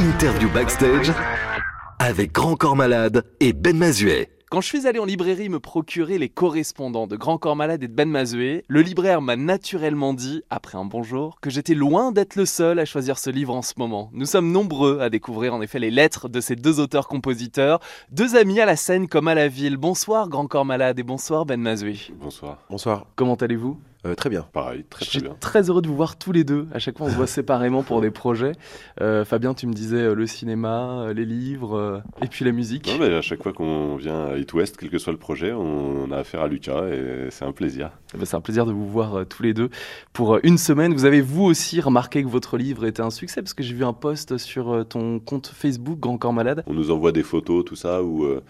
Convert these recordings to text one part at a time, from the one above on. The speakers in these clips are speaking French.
Interview backstage avec Grand Corps Malade et Ben Mazuet. Quand je suis allé en librairie me procurer les correspondants de Grand Corps Malade et de Ben Mazué, le libraire m'a naturellement dit, après un bonjour, que j'étais loin d'être le seul à choisir ce livre en ce moment. Nous sommes nombreux à découvrir en effet les lettres de ces deux auteurs-compositeurs, deux amis à la scène comme à la ville. Bonsoir Grand Corps Malade et bonsoir Ben Mazué. Bonsoir. Bonsoir. Comment allez-vous? Euh, très bien. Pareil, très Je très suis bien. très heureux de vous voir tous les deux. À chaque fois, on se voit séparément pour des projets. Euh, Fabien, tu me disais euh, le cinéma, les livres et puis la musique. Non, mais à chaque fois qu'on vient à It West, quel que soit le projet, on, on a affaire à Lucas et c'est un plaisir. Eh ben, C'est un plaisir de vous voir tous les deux pour une semaine. Vous avez vous aussi remarqué que votre livre était un succès parce que j'ai vu un post sur ton compte Facebook Grand Corps Malade. On nous envoie des photos, tout ça, euh,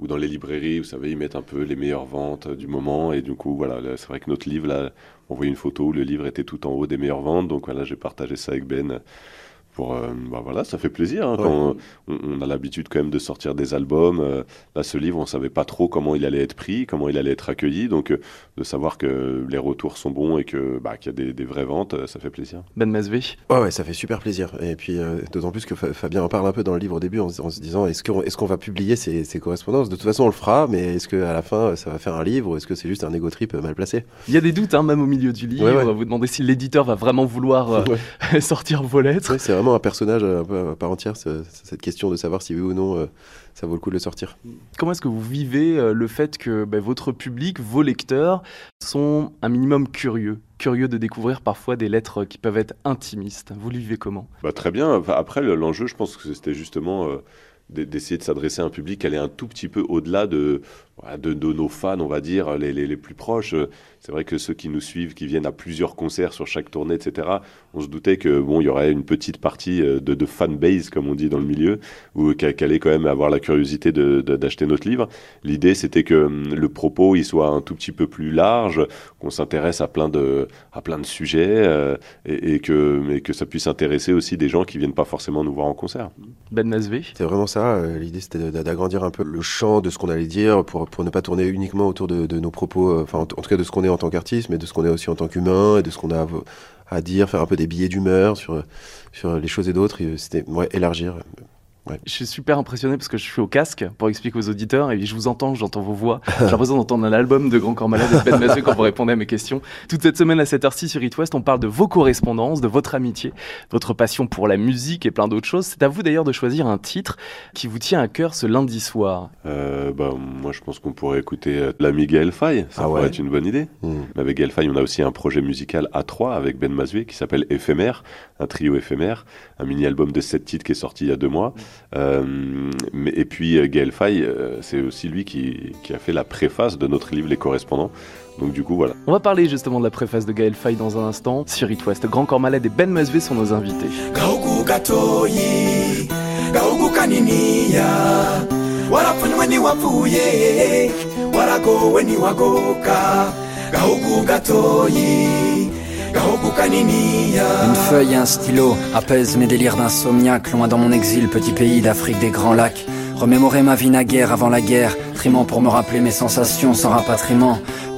ou dans les librairies, vous savez, ils mettent un peu les meilleures ventes du moment. Et du coup, voilà, là, c'est vrai que notre livre, là, on voit une photo où le livre était tout en haut des meilleures ventes. Donc voilà, j'ai partagé ça avec Ben. Pour, euh, bah voilà, ça fait plaisir. hein, quand on, on a l'habitude quand même de sortir des albums. euh, là, ce livre, on savait pas trop comment il allait être pris, comment il allait être accueilli. Donc, euh, de savoir que les retours sont bons et que bah, qu'il y a des, des vraies ventes, euh, ça fait plaisir. Ben Mazvé. Ouais, ouais, ça fait super plaisir. Et puis, euh, d'autant plus que Fa- Fabien en parle un peu dans le livre au début en, se- en se disant est-ce qu'on est qu'on va publier ces, ces correspondances? De toute façon, on le fera, mais est-ce qu'à la fin, ça va faire un livre ou est-ce que c'est juste un égo trip mal placé? Il y a des doutes, hein, même au milieu du livre. Ouais, ouais. Vous demandez si l'éditeur va vraiment vouloir euh, Ouais. sortir vos lettres. Ouais, C'est vraiment un personnage euh, un peu à part entière, ce- cette question de savoir si oui ou non euh, ça vaut le coup de le sortir. Comment est-ce que vous vivez euh, le fait que ben, votre public, vos lecteurs, sont un minimum curieux? Curieux de découvrir parfois des lettres qui peuvent être intimistes. Vous le vivez comment? Bah, très bien. Après, le- l'enjeu, je pense que c'était justement euh, d'essayer de s'adresser à un public qui allait un tout petit peu au-delà de, de, de nos fans, on va dire, les, les, les plus proches. C'est vrai que ceux qui nous suivent, qui viennent à plusieurs concerts sur chaque tournée, etc., on se doutait que bon, il y aurait une petite partie euh, de, de fanbase, comme on dit dans le milieu, ou qu'elle allait quand même avoir la curiosité de- de- d'acheter notre livre. L'idée, c'était que hum, le propos, il soit un tout petit peu plus large, qu'on s'intéresse à plein de, à plein de sujets, euh, et, et que, mais que ça puisse intéresser aussi des gens qui viennent pas forcément nous voir en concert. Ben Mazvé C'est vraiment ça. euh, L'idée, c'était d'agrandir un peu le champ de ce qu'on allait dire pour, pour ne pas tourner uniquement autour de, nos propos, euh, enfin, en, tout cas de ce qu'on est en tant qu'artiste, mais de ce qu'on est aussi en tant qu'humain et de ce qu'on a à, à dire, faire un peu des billets d'humeur sur, sur les choses et d'autres. et C'était ouais, élargir. Je suis super impressionné parce que je suis au casque pour expliquer aux auditeurs et je vous entends, j'entends vos voix. J'ai l'impression d'entendre un album de Grand Corps Malade et de Ben quand vous répondez à mes questions. Toute cette semaine à cette heure-ci sur It West, on parle de vos correspondances, de votre amitié, votre passion pour la musique et plein d'autres choses. C'est à vous d'ailleurs de choisir un titre qui vous tient à cœur ce lundi soir. Euh, bah, moi, je pense qu'on pourrait écouter euh, l'ami Gaël Faye. Ça Ah pourrait ouais. être une bonne idée. Mais Avec Gaël Faye, on a aussi un projet musical à trois avec Ben Mazué qui s'appelle Éphémère, un trio éphémère, un mini-album de sept titres qui est sorti il y a deux mois. Mais, et puis euh, Gaël Faye, euh, c'est aussi lui qui, qui a fait la préface de notre livre Les Correspondants. Donc du coup, voilà. On va parler justement de la préface de Gaël Faye dans un instant. Sur It West, Grand Corps Malade et Ben Mazvé sont nos invités. Une feuille et un stylo apaisent mes délires d'insomniaque, loin dans mon exil, petit pays d'Afrique des grands lacs. Remémorer ma vie naguère avant la guerre, trimant pour me rappeler mes sensations sans rapatriement.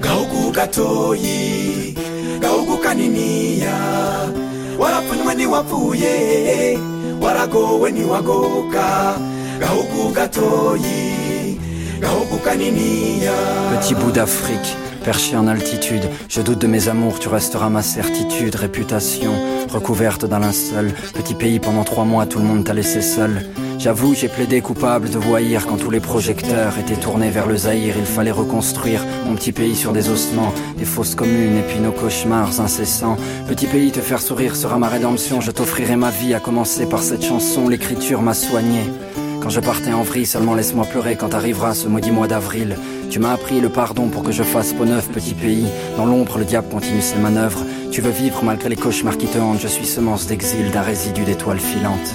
Gaugu gatoyi gaugu kaniniya warapfunywe ntiwapfuye waragowe ntiwagoka gaugu gatoyi gaugu kaniniya Petit bout d'Afrique, perché en altitude, je doute de mes amours, tu resteras ma certitude, réputation, recouverte d'un linceul. Petit pays, pendant trois mois, tout le monde t'a laissé seul. J'avoue, j'ai plaidé coupable de voyir quand tous les projecteurs étaient tournés vers le Zaïre. Il fallait reconstruire mon petit pays sur des ossements, des fausses communes et puis nos cauchemars incessants. Petit pays, te faire sourire sera ma rédemption. Je t'offrirai ma vie, à commencer par cette chanson. L'écriture m'a soigné. Quand je partais en vrille, seulement laisse-moi pleurer quand arrivera ce maudit mois d'avril. Tu m'as appris le pardon pour que je fasse peau neuf, petit pays. Dans l'ombre, le diable continue ses manœuvres. Tu veux vivre malgré les cauchemars qui te hantent. Je suis semence d'exil d'un résidu d'étoiles filantes.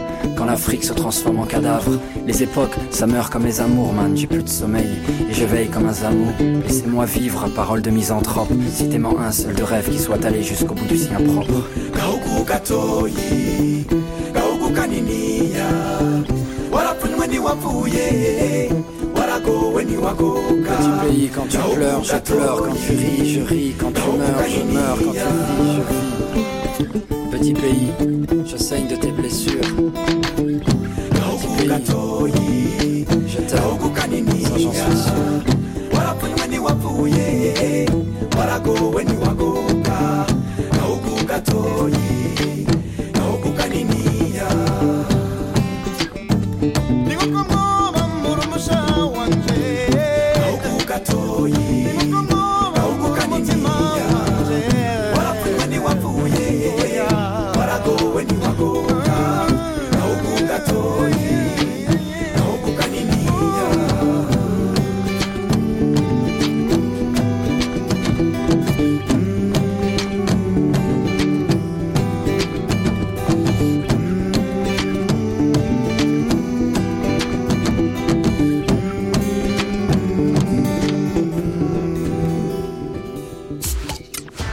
Quand l'Afrique se transforme en cadavre, les époques, ça meurt comme les amours, man. J'ai plus de sommeil et je veille comme un zamou. Laissez-moi vivre, parole de misanthrope. Citez-moi un seul de rêve qui soit allé jusqu'au bout du sien propre. Petit pays, quand tu pleures, je pleure. Quand tu ris, je ris. Quand tu meurs, je meurs. Quand tu vis, je vis. Petit pays, je saigne de tes blessures. Yes.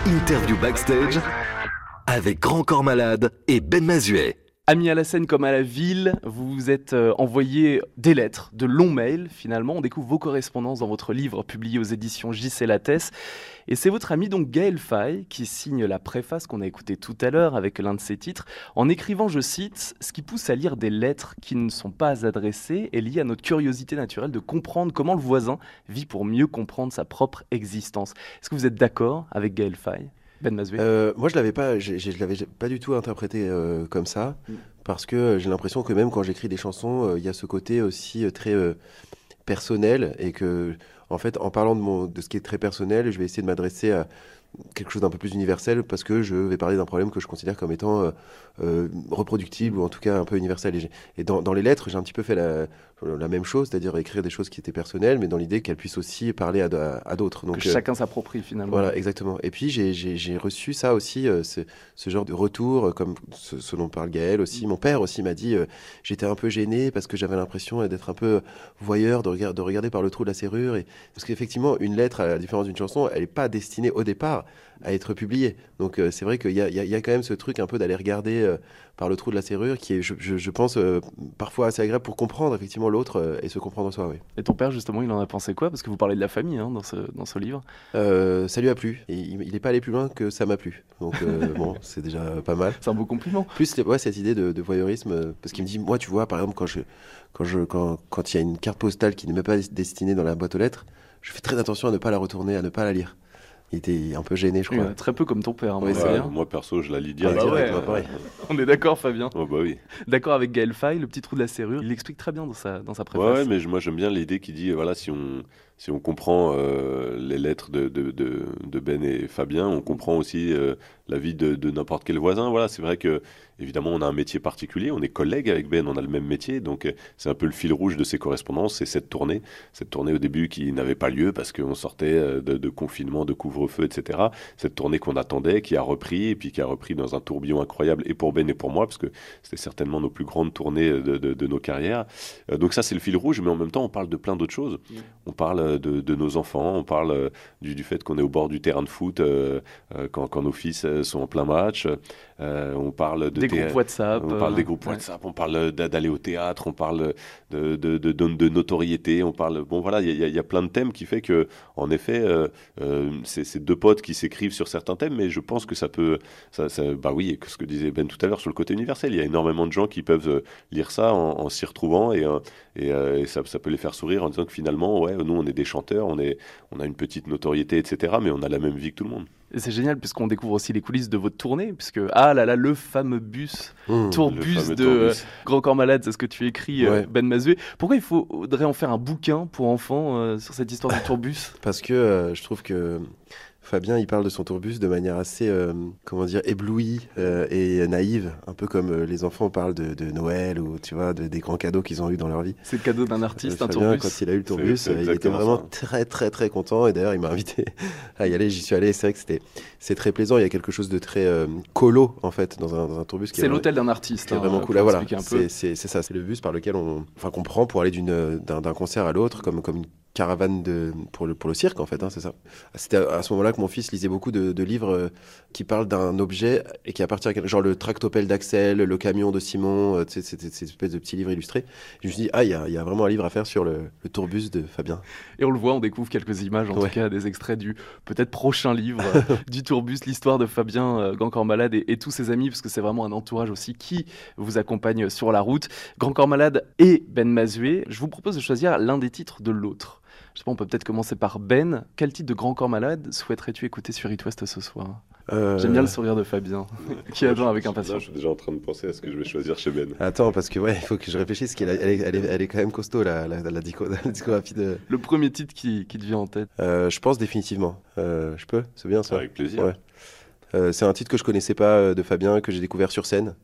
Interview backstage avec Grand Corps Malade et Ben Mazuet. Amis à la scène comme à la ville, vous vous êtes euh, envoyé des lettres, de longs mails finalement. On découvre vos correspondances dans votre livre publié aux éditions JC Lattès. Et c'est votre ami donc Gaël Faye qui signe la préface qu'on a écoutée tout à l'heure avec l'un de ses titres en écrivant, je cite, ce qui pousse à lire des lettres qui ne sont pas adressées est lié à notre curiosité naturelle de comprendre comment le voisin vit pour mieux comprendre sa propre existence. Est-ce que vous êtes d'accord avec Gaël Faye Ben Euh, moi, je l'avais pas, je l'avais pas du tout interprété euh, comme ça, Mm. parce que euh, j'ai l'impression que même quand j'écris des chansons, il y a ce côté aussi très personnel et que, en fait, en parlant de mon, de ce qui est très personnel, je vais essayer de m'adresser à quelque chose d'un peu plus universel parce que je vais parler d'un problème que je considère comme étant euh, euh, reproductible ou en tout cas un peu universel. Et, j'ai- et dans, dans les lettres, j'ai un petit peu fait la, la même chose, c'est-à-dire écrire des choses qui étaient personnelles, mais dans l'idée qu'elles puissent aussi parler à, à- à d'autres. Donc, que euh, chacun s'approprie finalement. voilà, exactement. Et puis j'ai- j'ai j'ai reçu ça aussi, euh, ce, ce genre de retour, euh, comme ce, ce dont parle Gaël aussi. Mon père aussi m'a dit, euh, j'étais un peu gêné parce que j'avais l'impression euh, d'être un peu voyeur, de, regard- de regarder par le trou de la serrure. Et... Parce qu'effectivement, une lettre, à la différence d'une chanson, elle n'est pas destinée au départ à être publiée. Donc euh, c'est vrai qu'il y a, y y quand même ce truc un peu d'aller regarder euh, par le trou de la serrure qui est, je, je- je pense, euh, parfois assez agréable pour comprendre effectivement l'autre et se comprendre soi. Oui. Et ton père, justement, il en a pensé quoi? Parce que vous parlez de la famille hein, dans, ce, dans ce livre. Ça lui a plu. Et il n'est pas allé plus loin que ça m'a plu. Donc bon, c'est déjà pas mal. C'est un beau compliment. Plus ouais, cette idée de, de voyeurisme, parce qu'il me dit, moi, tu vois, par exemple, quand je, quand je, quand, quand il y a une carte postale qui n'est même pas destinée dans la boîte aux lettres, je fais très attention à ne pas la retourner, à ne pas la lire. Il était un peu gêné, je crois. Ouais, très peu comme ton père, hein, Ouais, moi perso, je la lis Ah, direct. bah ouais. direct, moi, pareil. On est d'accord, Fabien. Oh, bah oui. D'accord avec Gaël Faye, le petit trou de la serrure. Il l'explique très bien dans sa, dans sa préface. ouais, mais je- moi j'aime bien l'idée qui dit voilà si on si on comprend euh, les lettres de, de, de, de Ben et Fabien, on comprend aussi euh, la vie de, de n'importe quel voisin. Voilà, c'est vrai que évidemment on a un métier particulier, on est collègues avec Ben, on a le même métier, donc euh, c'est un peu le fil rouge de ces correspondances, c'est cette tournée, cette tournée au début qui n'avait pas lieu parce qu'on sortait euh, de, de confinement, de couvre-feu, etc. Cette tournée qu'on attendait, qui a repris et puis qui a repris dans un tourbillon incroyable et pour Ben et pour moi parce que c'était certainement nos plus grandes tournées de, de, de nos carrières. Euh, donc ça c'est le fil rouge, mais en même temps on parle de plein d'autres choses. On parle euh, de, nos enfants, on parle euh, du, du fait qu'on est au bord du terrain de foot euh, euh, quand, quand nos fils euh, sont en plein match. Euh, on parle de Des groupes WhatsApp. on parle euh, des groupes ouais. WhatsApp, on parle d'a- d'aller au théâtre, on parle de, de, de, notoriété, on parle. Bon, voilà, il y, a- il y a plein de thèmes qui fait que, en effet, euh, euh, c'est deux potes qui s'écrivent sur certains thèmes, mais je pense que ça peut. Ça, ça- bah oui, ce que disait Ben tout à l'heure sur le côté universel, il y a énormément de gens qui peuvent euh, lire ça en, en s'y retrouvant et, euh, et, euh, et ça, ça peut les faire sourire en disant que finalement, ouais, nous, on est des chanteurs, on, est, on a une petite notoriété, etc., mais on a la même vie que tout le monde. C'est génial puisqu'on découvre aussi les coulisses de votre tournée, puisque ah là là, le fameux bus, Mmh. Tourbus fameux de tourbus. euh, Grand Corps Malade, c'est ce que tu écris, euh. Ben Mazué. Pourquoi il faudrait en faire un bouquin pour enfants euh, sur cette histoire du tourbus? Parce que je trouve que Fabien, il parle de son tourbus de manière assez, euh, comment dire, éblouie euh, et naïve, un peu comme euh, les enfants parlent de, de Noël ou tu vois, de- des grands cadeaux qu'ils ont eu dans leur vie. C'est le cadeau d'un artiste, Euh, un Fabien, tourbus. quand il a eu le tourbus, c'est euh, il était vraiment ça. très très très content et d'ailleurs il m'a invité à y aller. J'y suis allé. C'est vrai que c'était c'est très plaisant. Il y a quelque chose de très euh, colo en fait dans un, dans un tourbus. qui est C'est l'hôtel d'un artiste. qui est hein, vraiment cool. Là, voilà, c'est c'est- c'est ça, c'est le bus par lequel on, enfin, qu'on prend pour aller d'une- d'un d'un concert à l'autre, comme, comme une caravane pour, le, pour le cirque, en fait, hein, c'est ça. C'était à, ce moment-là que mon fils lisait beaucoup de, livres euh, qui parlent d'un objet et qui appartient à quel- genre le tractopelle d'Axel, le camion de Simon, euh, ces espèces de petits livres illustrés. Je me suis dit, ah, il y a, y a vraiment un livre à faire sur le, le tourbus de Fabien. Et on le voit, on découvre quelques images, en Ouais. tout cas des extraits du peut-être prochain livre euh, du Tourbus, l'histoire de Fabien euh, Grand Corps Malade et, et tous ses amis, parce que c'est vraiment un entourage aussi qui vous accompagne sur la route. Grand Corps Malade et Ben Mazué. Je vous propose de choisir l'un des titres de l'autre. Je sais pas, on peut peut-être commencer par Ben. Quel titre de Grand Corps Malade souhaiterais-tu écouter sur It West ce soir? Euh, J'aime bien le sourire de Fabien, qui attend avec impatience. je suis déjà en train de penser à ce que je vais choisir chez Ben. Attends, parce que ouais, il faut que je réfléchisse, qu'elle elle est, elle est, elle est quand même costaud, la, la, la, disco- la discographie de... Le premier titre qui, qui te vient en tête? Euh, je pense définitivement. Euh, je peux? C'est bien ça? Avec plaisir. Ouais. Euh, c'est un titre que je connaissais pas euh, de Fabien, que j'ai découvert sur scène,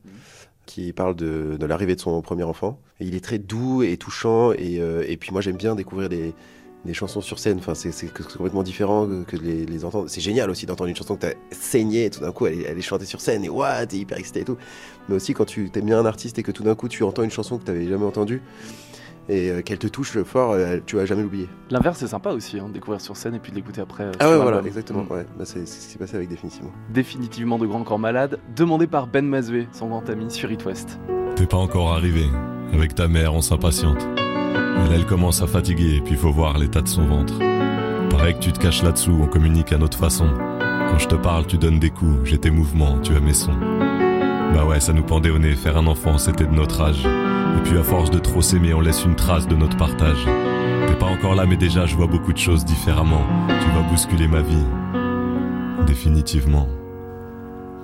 qui parle de, de l'arrivée de son premier enfant. Et il est très doux et touchant, et, euh, et puis moi j'aime bien découvrir des, des chansons sur scène. Enfin, c'est, complètement différent que, que de les, les entendre. C'est génial aussi d'entendre une chanson que tu as saignée, et tout d'un coup elle, est- elle est chantée sur scène, et ouah, t'es hyper excité et tout. Mais aussi quand tu t'aimes bien un artiste et que tout d'un coup tu entends une chanson que tu n'avais jamais entendue, et euh, qu'elle te touche fort, euh, tu vas jamais l'oublier. L'inverse, c'est sympa aussi, hein, de découvrir sur scène et puis de l'écouter après. euh, Ah ouais, voilà, exactement. Mm. Ouais, bah, c'est c'est ce qui s'est passé avec définitivement. définitivement de Grand Corps Malade, demandé par Ben Mazué, son grand ami sur It West. T'es pas encore arrivé. Avec ta mère, on s'impatiente. Elle, commence à fatiguer, puis faut voir l'état de son ventre. Pareil que tu te caches là-dessous, on communique à notre façon. Quand je te parle, tu donnes des coups, j'ai tes mouvements, tu as mes sons. Bah ouais, ça nous pendait au nez, faire un enfant, c'était de notre âge. Et puis à force de trop s'aimer, on laisse une trace de notre partage. T'es pas encore là, mais déjà, je vois beaucoup de choses différemment. Tu vas bousculer ma vie. Définitivement.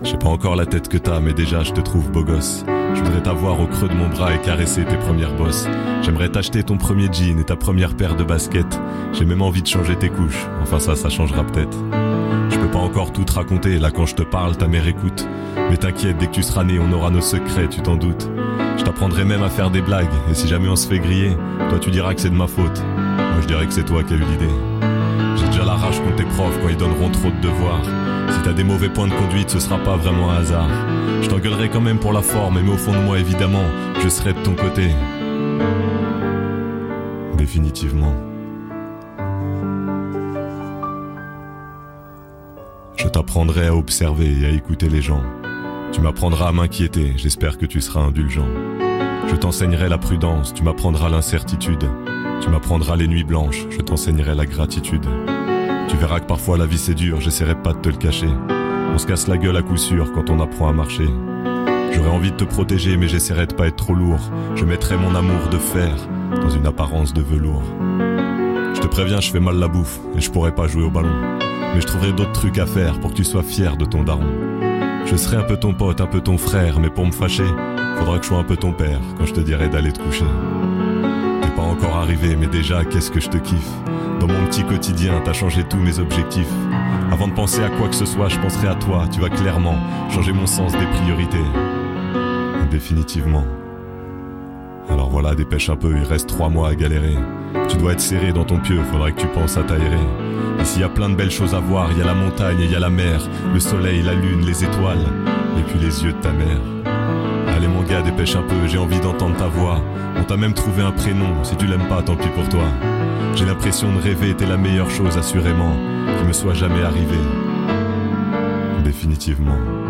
J'ai pas encore la tête que t'as, mais déjà je te trouve beau gosse. Je voudrais t'avoir au creux de mon bras et caresser tes premières bosses. J'aimerais t'acheter ton premier jean et ta première paire de baskets. J'ai même envie de changer tes couches. Enfin ça, ça changera peut-être. Je peux pas encore tout te raconter, là quand je te parle, ta mère écoute. Mais t'inquiète, dès que tu seras né, on aura nos secrets, tu t'en doutes. Je t'apprendrai même à faire des blagues, et si jamais on se fait griller, toi tu diras que c'est de ma faute. Moi je dirais que c'est toi qui as eu l'idée. Tes profs quand ils donneront trop de devoirs. Si t'as des mauvais points de conduite, ce sera pas vraiment un hasard. Je t'engueulerai quand même pour la forme, mais au fond de moi, évidemment, je serai de ton côté. Définitivement. Je t'apprendrai à observer et à écouter les gens. Tu m'apprendras à m'inquiéter, j'espère que tu seras indulgent. Je t'enseignerai la prudence, tu m'apprendras l'incertitude. Tu m'apprendras les nuits blanches, je t'enseignerai la gratitude. Tu verras que parfois la vie c'est dur, j'essaierai pas de te le cacher. On se casse la gueule à coup sûr quand on apprend à marcher. J'aurais envie de te protéger, mais j'essaierai de pas être trop lourd. Je mettrai mon amour de fer dans une apparence de velours. Je te préviens, je fais mal la bouffe et je pourrais pas jouer au ballon. Mais je trouverai d'autres trucs à faire pour que tu sois fier de ton daron. Je serai un peu ton pote, un peu ton frère, mais pour me fâcher, faudra que je sois un peu ton père quand je te dirai d'aller te coucher. T'es pas encore arrivé, mais déjà, qu'est-ce que je te kiffe? Dans mon petit quotidien, t'as changé tous mes objectifs. Avant de penser à quoi que ce soit, je penserai à toi. Tu vas clairement changer mon sens des priorités. Définitivement. Alors voilà, dépêche un peu, il reste trois mois à galérer. Tu dois être serré dans ton pieu, faudrait que tu penses à t'aérer. Ici y a plein de belles choses à voir, il y a la montagne il y a la mer, le soleil, la lune, les étoiles, et puis les yeux de ta mère. Allez mon dépêche un peu, j'ai envie d'entendre ta voix. On t'a même trouvé un prénom, si tu l'aimes pas, tant pis pour toi. J'ai l'impression de rêver, t'es la meilleure chose assurément qui me soit jamais arrivée. Définitivement.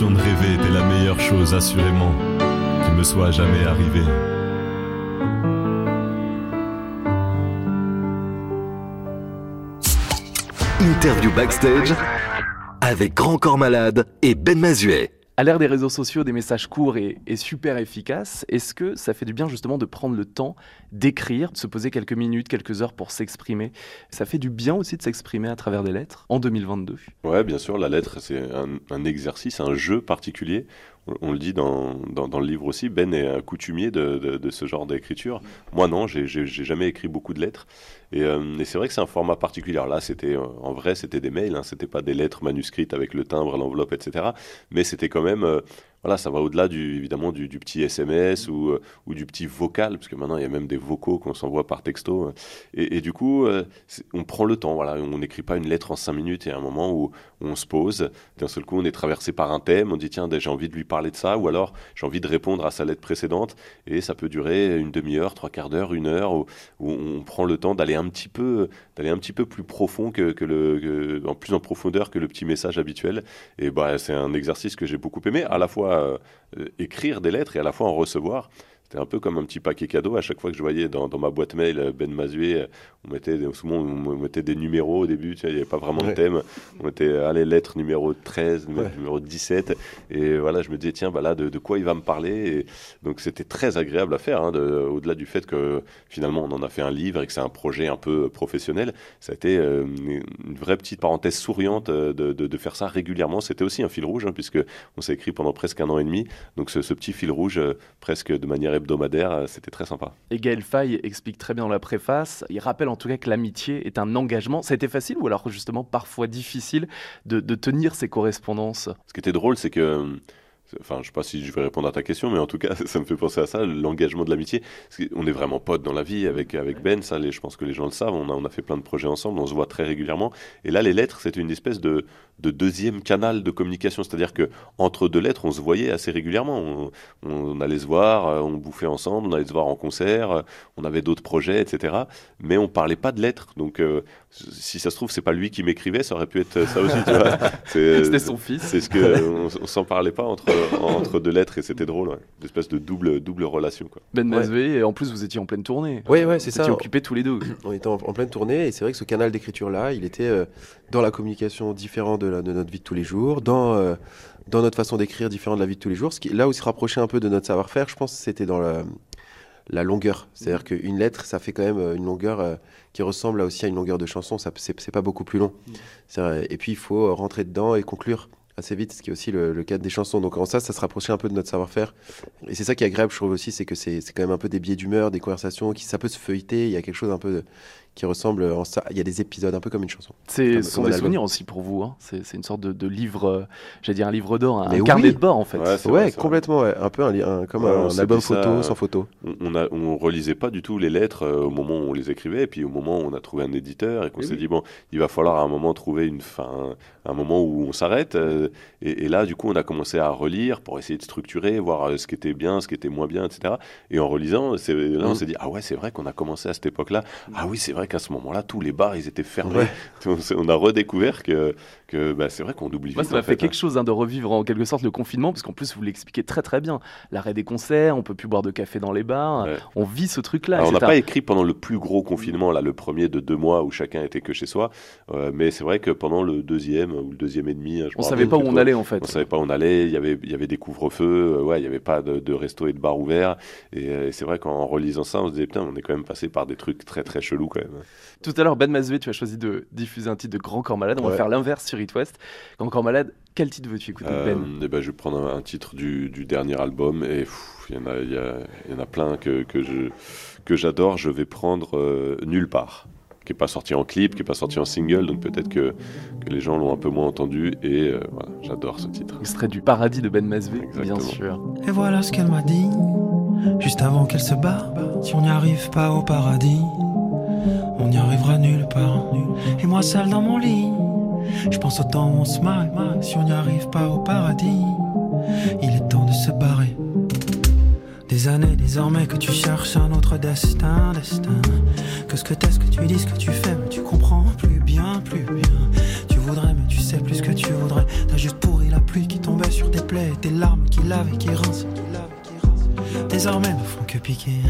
De rêver était la meilleure chose, assurément, qui me soit jamais arrivée. Interview backstage avec Grand Corps Malade et Ben Mazuet. À l'ère des réseaux sociaux, des messages courts et, super efficaces, est-ce que ça fait du bien justement de prendre le temps d'écrire, de se poser quelques minutes, quelques heures pour s'exprimer? Ça fait du bien aussi de s'exprimer à travers des lettres en 2022 Ouais, bien sûr, la lettre, c'est un exercice, un jeu particulier. On, le dit dans, dans, le livre aussi, Ben est un coutumier de, de, ce genre d'écriture. Moi, non, j'ai jamais écrit beaucoup de lettres. Et, euh, et c'est vrai que c'est un format particulier. Là, c'était euh, en vrai, c'était des mails, hein, c'était pas des lettres manuscrites avec le timbre, l'enveloppe, etc. Mais c'était quand même, euh, voilà, ça va au-delà du évidemment du, petit SMS ou, euh, ou du petit vocal, parce que maintenant il y a même des vocaux qu'on s'envoie par texto. Et, et du coup, euh, on prend le temps. Voilà, on n'écrit pas une lettre en cinq minutes. Il y a un moment où on se pose. D'un seul coup, on est traversé par un thème. On dit tiens, j'ai envie de lui parler de ça, ou alors j'ai envie de répondre à sa lettre précédente. Et ça peut durer une demi-heure, trois quarts d'heure, une heure, où, on prend le temps d'aller un petit peu, d'aller un petit peu plus profond que, que le, que- en plus en profondeur que le petit message habituel. Et bah, c'est un exercice que j'ai beaucoup aimé, à la fois euh, écrire des lettres et à la fois en recevoir. C'était un peu comme un petit paquet cadeau. À chaque fois que je voyais dans, dans ma boîte mail euh, Ben Mazué, euh, on mettait souvent on mettait des numéros au début. Il n'y avait pas vraiment de thème. On mettait euh, allez lettre numéro 13, numéro- Ouais. numéro 17. Et voilà, je me disais tiens, bah là, de, de quoi il va me parler? Et donc c'était très agréable à faire. hein, de- Au-delà du fait que finalement on en a fait un livre et que c'est un projet un peu professionnel, ça a été euh, une vraie petite parenthèse souriante de, de- de faire ça régulièrement. C'était aussi un fil rouge, hein, puisque on s'est écrit pendant presque un an et demi. Donc ce, ce petit fil rouge, euh, presque de manière hebdomadaire, euh, c'était très sympa. Et Gaël Faye explique très bien dans la préface, il rappelle en tout cas que l'amitié est un engagement. Ça a été facile ou alors justement parfois difficile de, de tenir ces correspondances? Ce qui était drôle, c'est que. Enfin, je sais pas si je vais répondre à ta question, mais en tout cas, ça me fait penser à ça, l'engagement de l'amitié. Qu'on est vraiment potes dans la vie avec, avec Ben, ça, les- je pense que les gens le savent. On a, on a fait plein de projets ensemble, on se voit très régulièrement. Et là, les lettres, c'était une espèce de, de deuxième canal de communication. C'est-à-dire que entre deux lettres, on se voyait assez régulièrement. On, on allait se voir, euh, on bouffait ensemble, on allait se voir en concert, euh, on avait d'autres projets, etc. Mais on parlait pas de lettres. Donc, euh, si ça se trouve, c'est pas lui qui m'écrivait, ça aurait pu être ça aussi. C'est- C'était son fils. c'est ce que on, on s'en parlait pas entre entre deux lettres et c'était drôle, ouais. Une espèce de double double relation quoi. Ben et en plus vous étiez en pleine tournée. Ouais, ouais, c'est Vous ça. étiez occupés tous les deux. On était en, en pleine tournée et c'est vrai que ce canal d'écriture-là, il était euh, dans la communication différent de, la- de notre vie de tous les jours, dans, euh, dans notre façon d'écrire différent de la vie de tous les jours. Ce qui, là où il se rapprochait un peu de notre savoir-faire, je pense que c'était dans la, la longueur. C'est-à-dire qu'une lettre, ça fait quand même euh, une longueur euh, qui ressemble là aussi à une longueur de chanson. Ça, c'est, pas beaucoup plus long. Vrai. Et puis il faut euh, rentrer dedans et conclure assez vite, ce qui est aussi le, le cadre des chansons. Donc en ça, ça se rapprochait un peu de notre savoir-faire. Et c'est ça qui est agréable, je trouve aussi, c'est que c'est, quand même un peu des biais d'humeur, des conversations qui ça peut se feuilleter. Il y a quelque chose un peu de- qui ressemble en ça. Il y a des épisodes un peu comme une chanson. C'est sont un des album. souvenirs aussi pour vous. hein. C'est une sorte de, de livre, euh, j'allais dire un livre d'or, un, Mais carnet de bord en fait. Ouais, vrai, complètement. ouais. Un peu un, un- comme Ouais, un, album ça, photo sans photo. On, on relisait pas du tout les lettres euh, au moment où on les écrivait et puis au moment où on a trouvé un éditeur et qu'on s'est oui. dit bon, il va falloir à un moment trouver une fin un moment où on s'arrête euh, et, et là du coup on a commencé à relire pour essayer de structurer, voir euh, ce qui était bien, ce qui était moins bien, etc. Et en relisant, c'est là on Mhm. s'est dit ah ouais, c'est vrai qu'on a commencé à cette époque-là. Ah oui, c'est vrai qu'à ce moment-là tous les bars ils étaient fermés. Ouais. On, s'est- on a redécouvert que que bah, c'est vrai qu'on oublie Moi, ça m'a fait fait, quelque chose hein, de revivre en quelque sorte le confinement, parce qu'en plus, vous l'expliquez très très bien. L'arrêt des concerts, on peut plus boire de café dans les bars, Ouais. on vit ce truc-là. On n'a pas écrit pendant le plus gros confinement, là, le premier de deux mois où chacun était que chez soi. Euh, mais c'est vrai que pendant le deuxième ou le deuxième et demi, je me On savait pas où on allait en fait. On savait pas où on allait. Il y avait, il y avait des couvre-feux. euh, ouais, il y avait pas de, de resto et de bar ouverts. Et, euh, c'est vrai qu'en relisant ça, on se disait putain, on est quand même passé par des trucs très très chelous quand même. Tout à l'heure, Ben Mazué, tu as choisi de diffuser un titre de Grand Corps Malade. On va faire l'inverse sur West. Corps Malade, quel titre veux-tu écouter Euh, Ben eh ben, je vais prendre un, un titre du, du dernier album et il y en a, il y, a, il y en a plein que, que je que j'adore. Je vais prendre euh, Nulle part, qui est pas sorti en clip, qui est pas sorti en single, donc peut-être que, que les gens l'ont un peu moins entendu et euh, voilà, j'adore ce titre. Extrait du Paradis de Ben Mazué, bien sûr. Et voilà ce qu'elle m'a dit, juste avant qu'elle se barre. Si on n'y arrive pas au paradis, on n'y arrivera nulle part. Et moi seul dans mon lit, je pense au temps où on se marre. Si on n'y arrive pas au paradis, il est temps de se barrer. Des années désormais que tu cherches un autre destin, destin. Que ce que t'es, ce que tu dis, ce que tu fais, mais tu comprends plus bien, plus bien. Tu voudrais, mais tu sais plus ce que tu voudrais. T'as juste pourri la pluie qui tombait sur tes plaies, tes larmes qui lavent et qui rincent. Désormais ne font que piquer,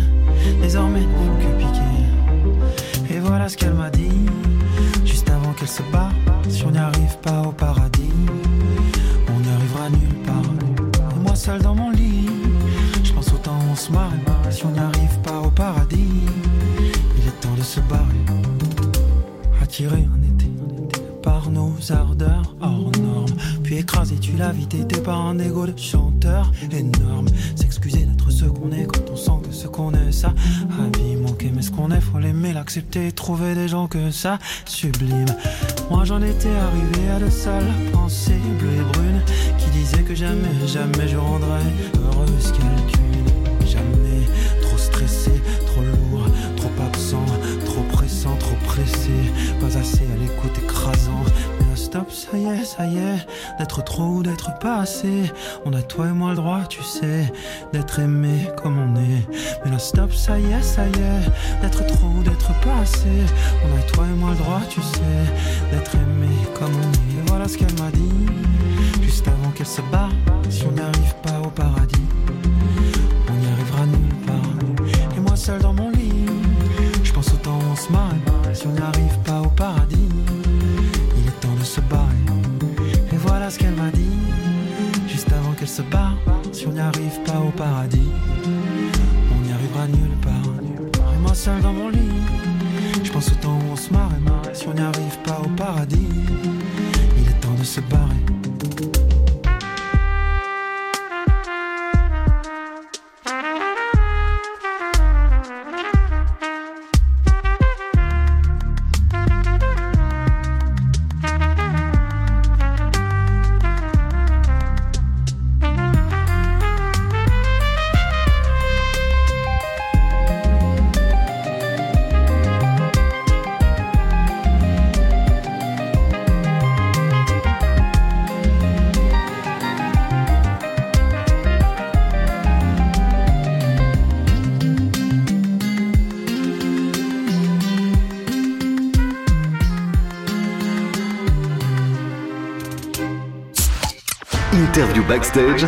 désormais ne font que piquer. Et voilà ce qu'elle m'a dit, qu'elle se bat. Si on n'y arrive pas au paradis, on n'y arrivera nulle part. Moi seul dans mon lit, je pense au temps où on se marre. Si on n'y arrive pas au paradis, il est temps de se barrer. Attirer un été nos ardeurs hors normes. Puis écraser, tu la vie, t'étais par un égo de chanteur énorme. S'excuser d'être ce qu'on est quand on sent que ce qu'on est, ça vie manquer. Mais ce qu'on est, faut l'aimer, l'accepter, trouver des gens que ça sublime. Moi j'en étais arrivé à de sales pensées bleues et brunes qui disaient que jamais, jamais je rendrais heureuse quelqu'une. Jamais trop stressé, trop lourd, trop absent, trop pressant, trop pressé, pas assez à l'écoute écrasant. Ça y est, ça y est, d'être trop ou d'être pas assez. On a toi et moi le droit, tu sais, d'être aimé comme on est. Mais là, stop, ça y est, ça y est, d'être trop ou d'être pas assez. On a toi et moi le droit, tu sais, d'être aimé comme on est. Et voilà ce qu'elle m'a dit, juste avant qu'elle se barre. Si on n'y arrive pas au paradis, on n'y arrivera nulle part. Et moi seul dans Pas au paradis, on n'y arrivera nulle part. Et moi seul dans mon lit, je pense au temps où on se marre. Si on n'y arrive pas au paradis, il est temps de se barrer. Backstage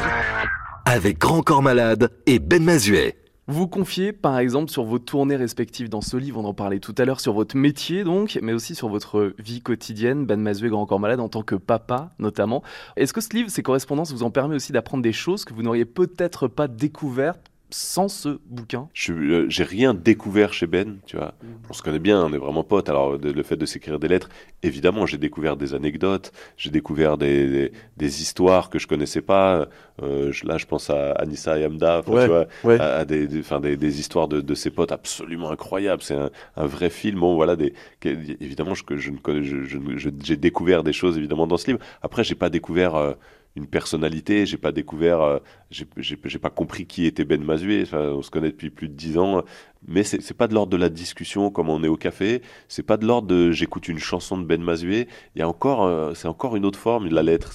avec Grand Corps Malade et Ben Mazuet. Vous confiez par exemple sur vos tournées respectives dans ce livre, on en parlait tout à l'heure, sur votre métier donc, mais aussi sur votre vie quotidienne, Ben Mazuet, Grand Corps Malade, en tant que papa notamment. Est-ce que ce livre, ces correspondances, vous en permet aussi d'apprendre des choses que vous n'auriez peut-être pas découvertes sans ce bouquin euh, J'ai rien découvert chez Ben, tu vois. On se connaît bien, on est vraiment potes. Alors, de- le fait de s'écrire des lettres, évidemment, j'ai découvert des anecdotes, j'ai découvert des, des, des histoires que je connaissais pas. Euh, je- là, je pense à Anissa et Ouais, tu vois, ouais. à, à des, des, enfin, des, des histoires de, de ses potes absolument incroyables. C'est un, un vrai film. Bon, voilà, des, évidemment, je, que je ne connais, je, je, je- j'ai découvert des choses évidemment dans ce livre. Après, j'ai pas découvert. euh, une personnalité, j'ai pas découvert, euh, j'ai pas compris qui était Ben Mazué. Enfin, on se connaît depuis plus de dix ans, mais c'est pas de l'ordre de la discussion comme on est au café. C'est pas de l'ordre de j'écoute une chanson de Ben Mazué. Il y a encore, euh, c'est encore une autre forme de la lettre.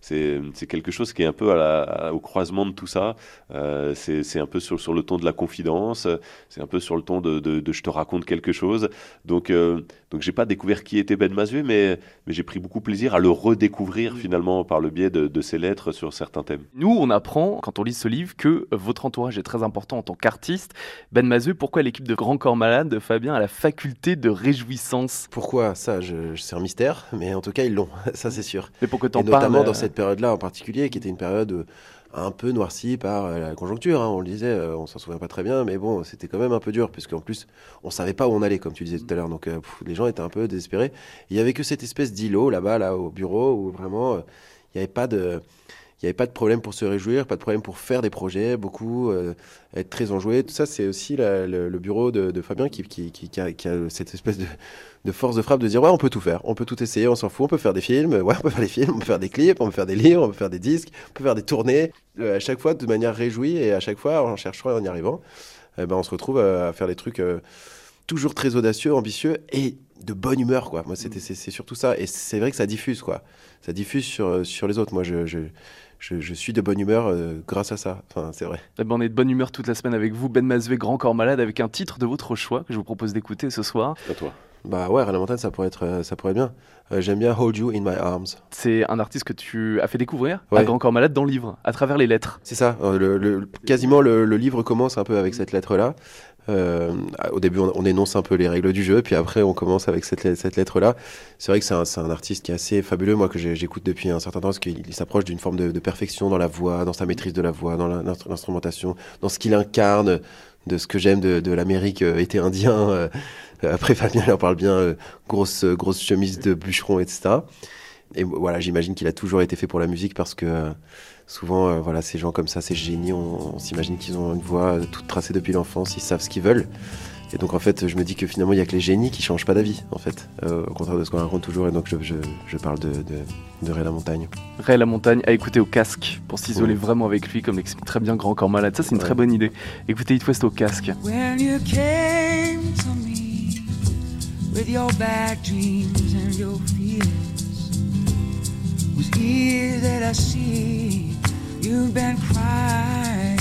C'est quelque chose qui est un peu à la, au croisement de tout ça. Euh, c'est un peu sur sur le ton de la confidence. C'est un peu sur le ton de je te raconte quelque chose. Donc euh, donc j'ai pas découvert qui était Ben Mazué, mais mais j'ai pris beaucoup plaisir à le redécouvrir finalement par le biais de, de ses lettres sur certains thèmes. Nous, on apprend, quand on lit ce livre, que votre entourage est très important en tant qu'artiste. Ben Mazuet, pourquoi l'équipe de Grand Corps Malade de Fabien a la faculté de réjouissance? Pourquoi? Ça, je, je- c'est un mystère, mais en tout cas ils l'ont, ça c'est sûr. Mais pour que Et t'en notamment parles, dans euh, cette période-là en particulier, qui était une période euh, un peu noircie par euh, la conjoncture. hein, on le disait, euh, on s'en souvient pas très bien, mais bon, c'était quand même un peu dur, puisqu'en plus, on savait pas où on allait, comme tu disais tout à l'heure. Donc, euh, les gens étaient un peu désespérés. Il y avait que cette espèce d'îlot là-bas, là, au bureau, où vraiment, il n'y avait pas de. Il n'y avait pas de problème pour se réjouir, pas de problème pour faire des projets, beaucoup, euh, être très enjoué. Tout ça, c'est aussi la- le, le bureau de, de Fabien qui, qui, qui, qui a, qui a cette espèce de, de force de frappe de dire ouais, on peut tout faire, on peut tout essayer, on s'en fout, on peut faire des films, ouais, on peut faire des films, on peut faire des clips, on peut faire des livres, on peut faire des disques, on peut faire des tournées, euh, à chaque fois de manière réjouie et à chaque fois en cherchant et en y arrivant, eh ben, on se retrouve à, à faire des trucs euh, toujours très audacieux, ambitieux et de bonne humeur quoi. Moi c'était c'est c'est surtout ça et c'est vrai que ça diffuse quoi, ça diffuse sur sur les autres. Moi je je, je, je suis de bonne humeur euh, grâce à ça. Enfin c'est vrai. Eh ben, on est de bonne humeur toute la semaine avec vous, Ben Mazuet, Grand Corps Malade, avec un titre de votre choix que je vous propose d'écouter ce soir. À toi. Bah ouais, Réal Montagne, ça pourrait être, euh, ça pourrait être bien. Euh, J'aime bien Hold You in My Arms. C'est un artiste que tu as fait découvrir à. Grand Corps Malade dans le livre, à travers les lettres. C'est ça. euh, le- le- quasiment le, le livre commence un peu avec cette lettre-là. Euh, au début, on, on énonce un peu les règles du jeu, puis après, on commence avec cette, cette lettre-là. C'est vrai que c'est un, un artiste qui est assez fabuleux, moi, que j'écoute depuis un certain temps, parce qu'il il s'approche d'une forme de, de perfection dans la voix, dans sa maîtrise de la voix, dans l'instrumentation, dans ce qu'il incarne, de ce que j'aime de, de l'Amérique euh, été indien. euh, après, Fabien il en parle bien, euh, grosse, euh, grosse chemise de bûcheron, etc. Et voilà, j'imagine qu'il a toujours été fait pour la musique parce que euh, souvent, euh, voilà, ces gens comme ça, ces génies, on, on s'imagine qu'ils ont une voix euh, toute tracée depuis l'enfance, ils savent ce qu'ils veulent. Et donc en fait, je me dis que finalement, il y a que les génies qui changent pas d'avis, en fait, euh, au contraire de ce qu'on raconte toujours. Et donc je, je, je parle de, de, de Ray la Montagne. Ray la montagne à écouter au casque pour s'isoler Ouais. vraiment avec lui, comme l'explique très bien Grand Corps Malade. Ça, c'est une très bonne idée. Écoutez It West au casque. When you came to me with your bad dreams and your fears, was easy I see you've been crying.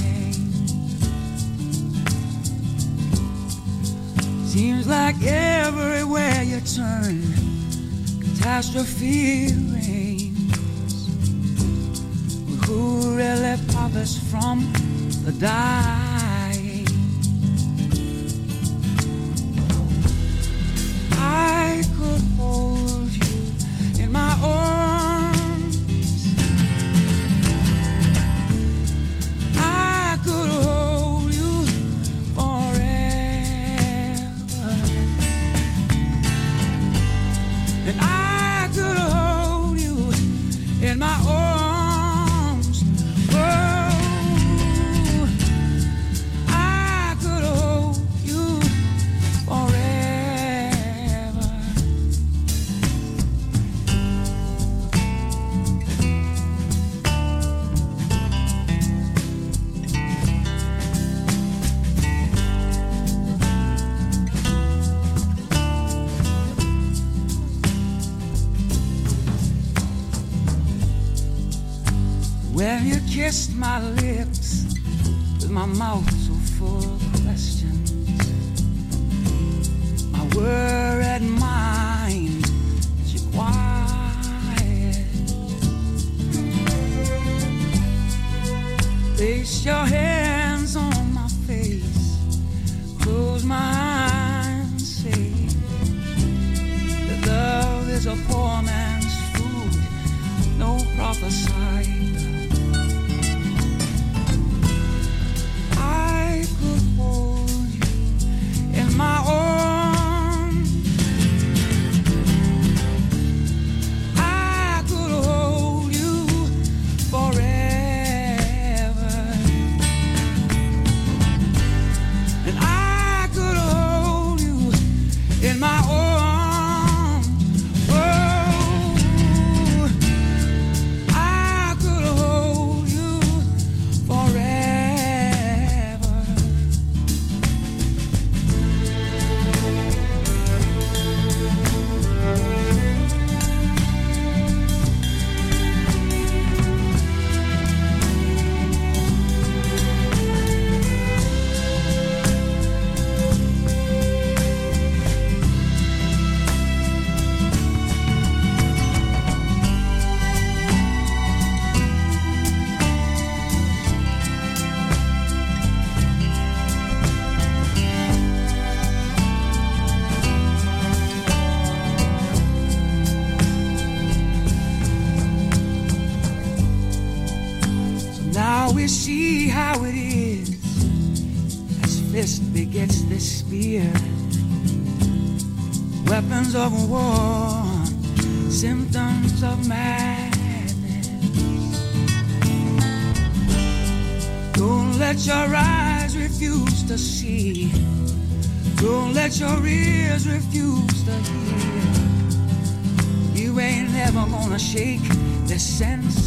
Seems like everywhere you turn, catastrophe reigns. Who really profits from the dying? I could hold you in my arms.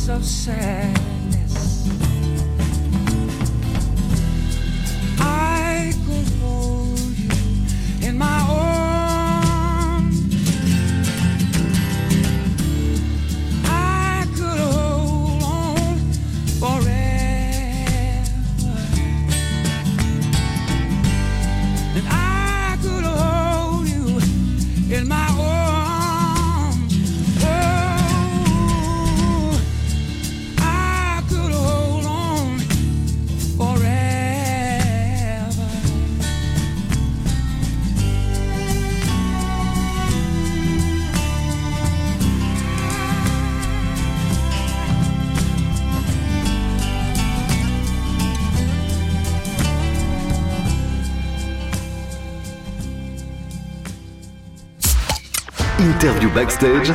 so sad. Backstage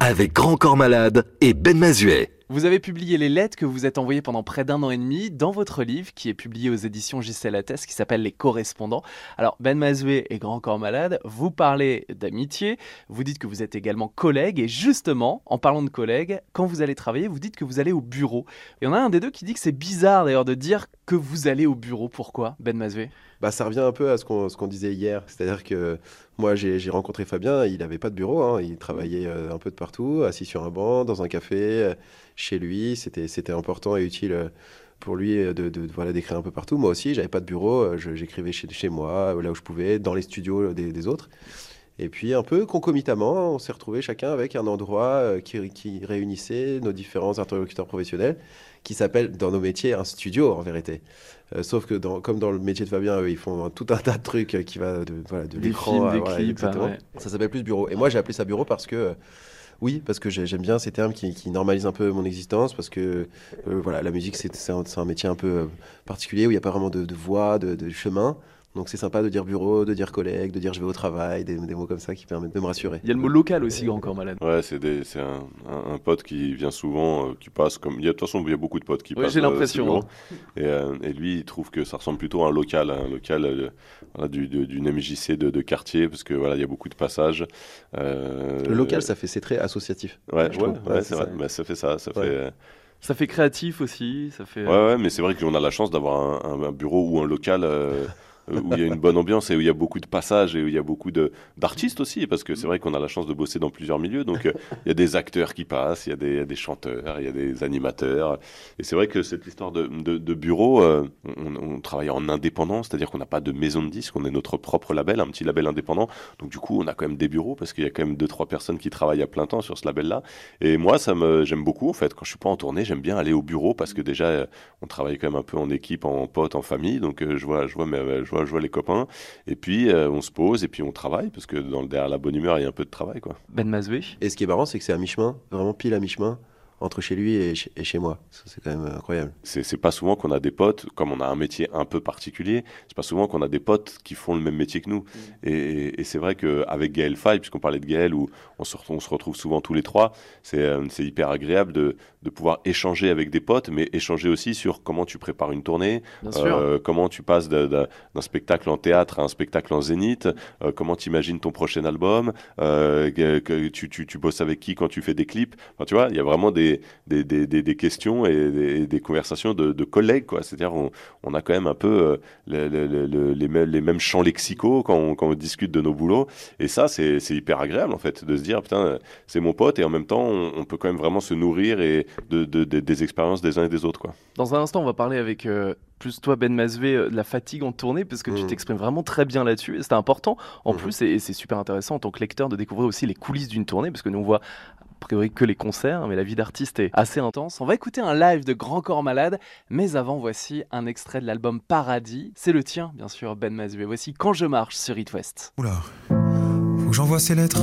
avec Grand Corps Malade et Ben Mazuet. Vous avez publié les lettres que vous êtes envoyées pendant près d'un an et demi dans votre livre qui est publié aux éditions Gisèle Attès qui s'appelle Les correspondants. Alors Ben Mazoué et Grand Corps Malade, vous parlez d'amitié, vous dites que vous êtes également collègues et justement, en parlant de collègues, quand vous allez travailler, vous dites que vous allez au bureau. Il y en a un des deux qui dit que c'est bizarre d'ailleurs de dire que vous allez au bureau. Pourquoi Ben Mazoué? Bah, ça revient un peu à ce qu'on disait hier. C'est-à-dire que moi, j'ai rencontré Fabien, il n'avait pas de bureau, hein. il travaillait euh, un peu de partout, assis sur un banc, dans un café, euh, chez lui. C'était important et utile euh, pour lui de, voilà, d'écrire un peu partout. Moi aussi, j'avais pas de bureau, j'écrivais chez, chez moi, là où je pouvais, dans les studios des autres. Et puis, un peu concomitamment, on s'est retrouvés chacun avec un endroit euh, qui, qui réunissait nos différents interlocuteurs professionnels, qui s'appelle dans nos métiers un studio en vérité. Euh, sauf que dans, comme dans le métier de Fabien, eux, ils font tout un tas de trucs euh, qui va de, voilà, de Des l'écran films, à- des voilà, clips, ouais. Ça s'appelle plus bureau. Et moi, j'ai appelé ça bureau parce que, oui, parce que j'ai- j'aime bien ces termes qui, qui normalisent un peu mon existence, parce que euh, voilà, la musique, c'est un, métier un peu euh, particulier où il n'y a pas vraiment de, de voie, de, de chemin. Donc c'est sympa de dire bureau, de dire collègue, de dire je vais au travail, des, des mots comme ça qui permettent de me rassurer. Il y a le mot local aussi, Grand Corps Malade. Ouais, c'est un, un- un pote qui vient souvent, euh, qui passe comme. Il y a, de toute façon, il y a beaucoup de potes qui Oui, passent. j'ai l'impression, hein. Et, euh, et lui, il trouve que ça ressemble plutôt à un local, un local euh, voilà, du- de- d'une MJC de, de quartier, parce que voilà, il y a beaucoup de passages. Euh, Le local, ça fait c'est très associatif. Ouais, ouais, ouais, Ouais, c'est vrai. ça. Bah, ça fait ça, ça Ouais. fait. euh, Ça fait créatif aussi, ça fait... Ouais, ouais, mais c'est vrai qu'on a la chance d'avoir un, un- un bureau ou un local euh, où il y a une bonne ambiance et où il y a beaucoup de passages et où il y a beaucoup d'artistes aussi, parce que c'est vrai qu'on a la chance de bosser dans plusieurs milieux. Donc euh, il y a des acteurs qui passent, il y, a des- chanteurs, il y a des animateurs. Et c'est vrai que cette histoire de, de- bureau, euh, on, travaille en indépendant, c'est-à-dire qu'on n'a pas de maison de disques, on est notre propre label, un petit label indépendant. Donc du coup, on a quand même des bureaux parce qu'il y a quand même deux trois personnes qui travaillent à plein temps sur ce label-là. Et moi, ça me, j'aime beaucoup en fait. Quand je suis pas en tournée, j'aime bien aller au bureau parce que déjà, euh, on travaille quand même un peu en équipe, en pote, en famille. Donc euh, je vois, je je vois, je vois les copains. Et puis euh, on se pose et puis on travaille parce que dans le derrière la bonne humeur, il y a un peu de travail quoi. Ben Mazoué Et ce qui est marrant, c'est que c'est à mi-chemin, vraiment pile à mi-chemin, entre chez lui et chez, et chez moi. C'est quand même incroyable. C'est pas souvent qu'on a des potes, comme on a un métier un peu particulier, c'est pas souvent qu'on a des potes qui font le même métier que nous. Et, et- et c'est vrai qu'avec Gaël Faye, puisqu'on parlait de Gaël, où on se, retrouve, on se retrouve souvent tous les trois, c'est euh, c'est hyper agréable de, de pouvoir échanger avec des potes, mais échanger aussi sur comment tu prépares une tournée, euh, comment tu passes d'un spectacle en théâtre à un spectacle en zénith, euh, comment tu imagines ton prochain album, euh, que, que tu, tu, tu bosses avec qui quand tu fais des clips. Enfin, tu vois, il y a vraiment des, des, des, des, des questions et des, conversations de, de collègues. C'est-à-dire on, on a quand même un peu euh, le- le- le- le- les, mêmes, les mêmes champs lexicaux quand on, quand on discute de nos boulots. Et ça, c'est c'est hyper agréable en fait, de se dire, putain, c'est mon pote et en même temps, on, on peut quand même vraiment se nourrir et de, de- de- des expériences des uns et des autres. quoi. Dans un instant, on va parler avec euh, plus toi, Ben Mazoué, euh, de la fatigue en tournée, parce que tu Mhm. t'exprimes vraiment très bien là-dessus. Et c'était important, en Mhm. plus, et, et c'est super intéressant en tant que lecteur de découvrir aussi les coulisses d'une tournée, parce que nous, on voit priori que les concerts, mais la vie d'artiste est assez intense. On va écouter un live de Grand Corps Malade, mais avant, voici un extrait de l'album Paradis. C'est le tien, bien sûr, Ben Mazoué. Voici Quand je marche sur It West. Oula, faut que j'envoie ces lettres.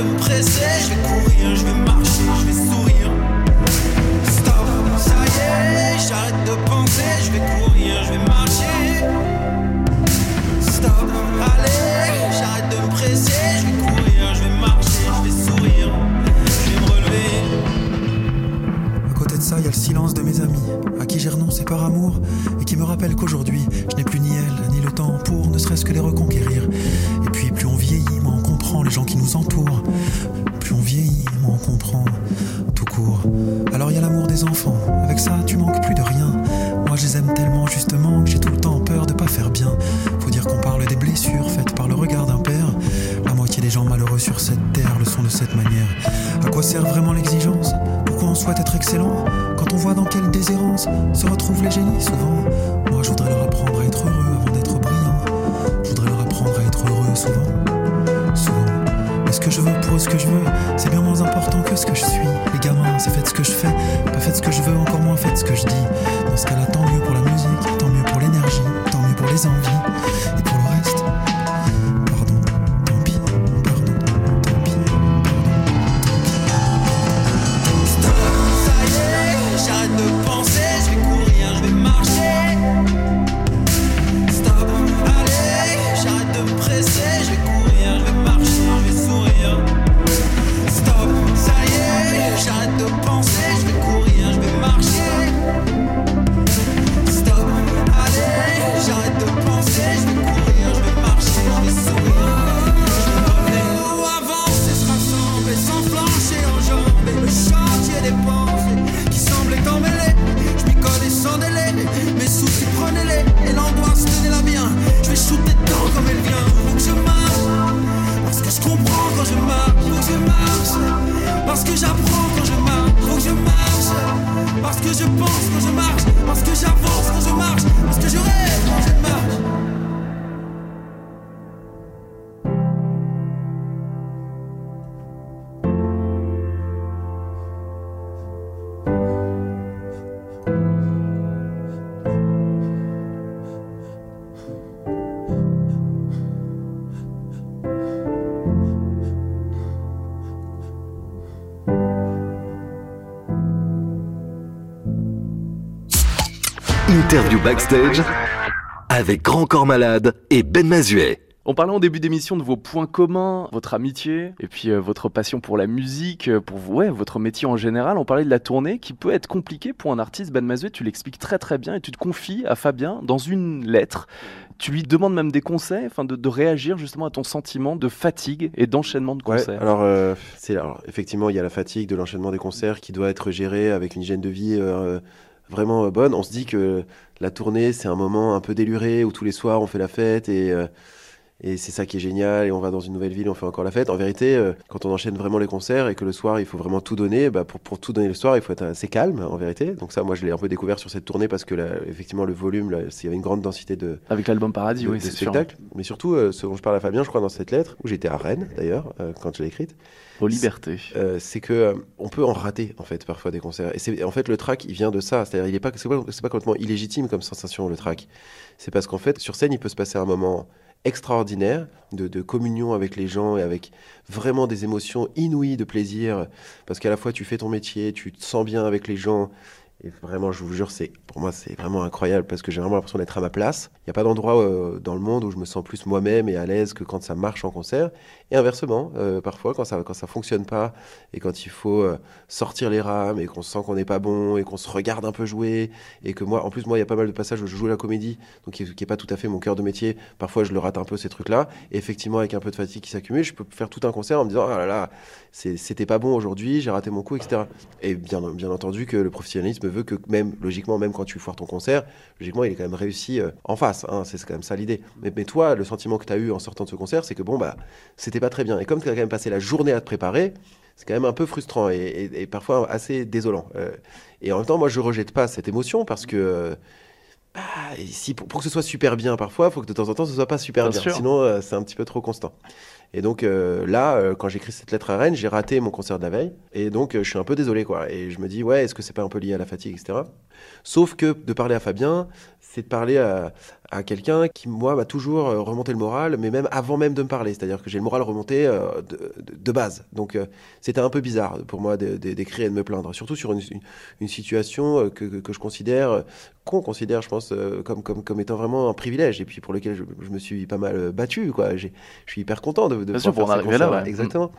de me presser, je vais courir, je vais marcher, je vais sourire. Stop, ça y est, j'arrête de penser, je vais courir, je vais marcher. Stop, allez, j'arrête de me presser, je vais courir, je vais marcher, je vais sourire, je vais me relever. À côté de ça, il y a le silence de mes amis, à qui j'ai renoncé par amour, et qui me rappellent qu'aujourd'hui, je n'ai plus ni elle, ni le temps pour ne serait-ce que les reconquérir. Les gens qui nous entourent. Plus on vieillit, moins on comprend tout court. Alors il y a l'amour des enfants, avec ça tu manques plus de rien. Moi je les aime tellement justement que j'ai tout le temps peur de pas faire bien. Faut dire qu'on parle des blessures faites par le regard d'un père. La moitié des gens malheureux sur cette terre le sont de cette manière. À quoi sert vraiment l'exigence? Pourquoi on souhaite être excellent? Quand on voit dans quelle déshérence se retrouvent les génies souvent. Moi je voudrais leur apprendre à être heureux avant d'être brillant. Je voudrais leur apprendre à être heureux souvent. Je veux pour ce que je veux, c'est bien moins important que ce que je suis. Les gamins, c'est faites ce que je fais, pas faites ce que je veux, backstage avec Grand Corps Malade et Ben Mazuet. On parlait en début d'émission de vos points communs, votre amitié, et puis euh, votre passion pour la musique, euh, pour vous, ouais, votre métier en général. On parlait de la tournée qui peut être compliquée pour un artiste. Ben Mazuet, tu l'expliques très très bien et tu te confies à Fabien dans une lettre. Tu lui demandes même des conseils, enfin de, de réagir justement à ton sentiment de fatigue et d'enchaînement de Ouais, concerts. alors, euh, c'est, alors, effectivement, il y a la fatigue de l'enchaînement des concerts qui doit être géré avec une hygiène de vie euh, vraiment euh, bonne. On se dit que la tournée, c'est un moment un peu déluré où tous les soirs on fait la fête et, euh, et c'est ça qui est génial. Et on va dans une nouvelle ville, on fait encore la fête. En vérité, euh, quand on enchaîne vraiment les concerts et que le soir il faut vraiment tout donner, bah, pour, pour tout donner le soir, il faut être assez calme en vérité. Donc, ça, moi je l'ai un peu découvert sur cette tournée parce que là, effectivement, le volume, là, il y avait une grande densité de, Avec l'album Paradis, de, oui, c'est sûr. spectacle. Mais surtout, euh, ce dont je parle à Fabien, je crois, dans cette lettre, où j'étais à Rennes d'ailleurs, euh, quand je l'ai écrite, Aux libertés. c'est que euh, on peut en rater en fait parfois des concerts. Et c'est en fait le track, il vient de ça. C'est-à-dire, il est pas, c'est pas, pas complètement illégitime comme sensation le track. C'est parce qu'en fait, sur scène, il peut se passer un moment extraordinaire de, communion avec les gens et avec vraiment des émotions inouïes de plaisir. Parce qu'à la fois, tu fais ton métier, tu te sens bien avec les gens. Et vraiment, je vous jure, c'est pour moi, c'est vraiment incroyable parce que j'ai vraiment l'impression d'être à ma place. Il n'y a pas d'endroit euh, dans le monde où je me sens plus moi-même et à l'aise que quand ça marche en concert. Et inversement, euh, parfois, quand ça quand ça fonctionne pas et quand il faut euh, sortir les rames et qu'on sent qu'on n'est pas bon et qu'on se regarde un peu jouer et que moi, en plus, moi, il y a pas mal de passages où je joue la comédie, donc qui, qui est pas tout à fait mon cœur de métier. Parfois, je le rate un peu ces trucs-là. Et effectivement, avec un peu de fatigue qui s'accumule, je peux faire tout un concert en me disant, ah là là, c'était pas bon aujourd'hui, j'ai raté mon coup, etc. Et bien, bien entendu que le professionnalisme veut que même, logiquement, même quand tu foires ton concert, logiquement, il est quand même réussi euh, en face. hein, c'est quand même ça l'idée. Mais, mais toi, le sentiment que tu as eu en sortant de ce concert, c'est que bon, bah, c'était pas très bien. Et comme tu as quand même passé la journée à te préparer, c'est quand même un peu frustrant et, et- et parfois assez désolant. Euh, et en même temps, moi, je rejette pas cette émotion parce que. euh, bah, si, pour, pour que ce soit super bien, parfois, il faut que de temps en temps, ce soit pas super Bien. Sinon, euh, c'est un petit peu trop constant. Et donc euh, là, euh, quand j'écris cette lettre à Rennes, j'ai raté mon concert de la veille. Et donc, euh, je suis un peu désolé, quoi. Et je me dis, ouais, est-ce que c'est pas un peu lié à la fatigue, etc. Sauf que de parler à Fabien, c'est de parler à, à quelqu'un qui, moi, m'a toujours euh, remonté le moral, mais même avant même de me parler. C'est-à-dire que j'ai le moral remonté de, base. Donc, c'était un peu bizarre pour moi d'écrire et de me plaindre. Surtout sur une, situation que, que- je considère, qu'on considère, je pense, euh, comme, comme, comme étant vraiment un privilège. Et puis pour lequel je, je me suis pas mal euh, battu, quoi. J'ai- Je suis hyper content de, de Bien sûr, pouvoir pour en arriver là, ouais. Exactement.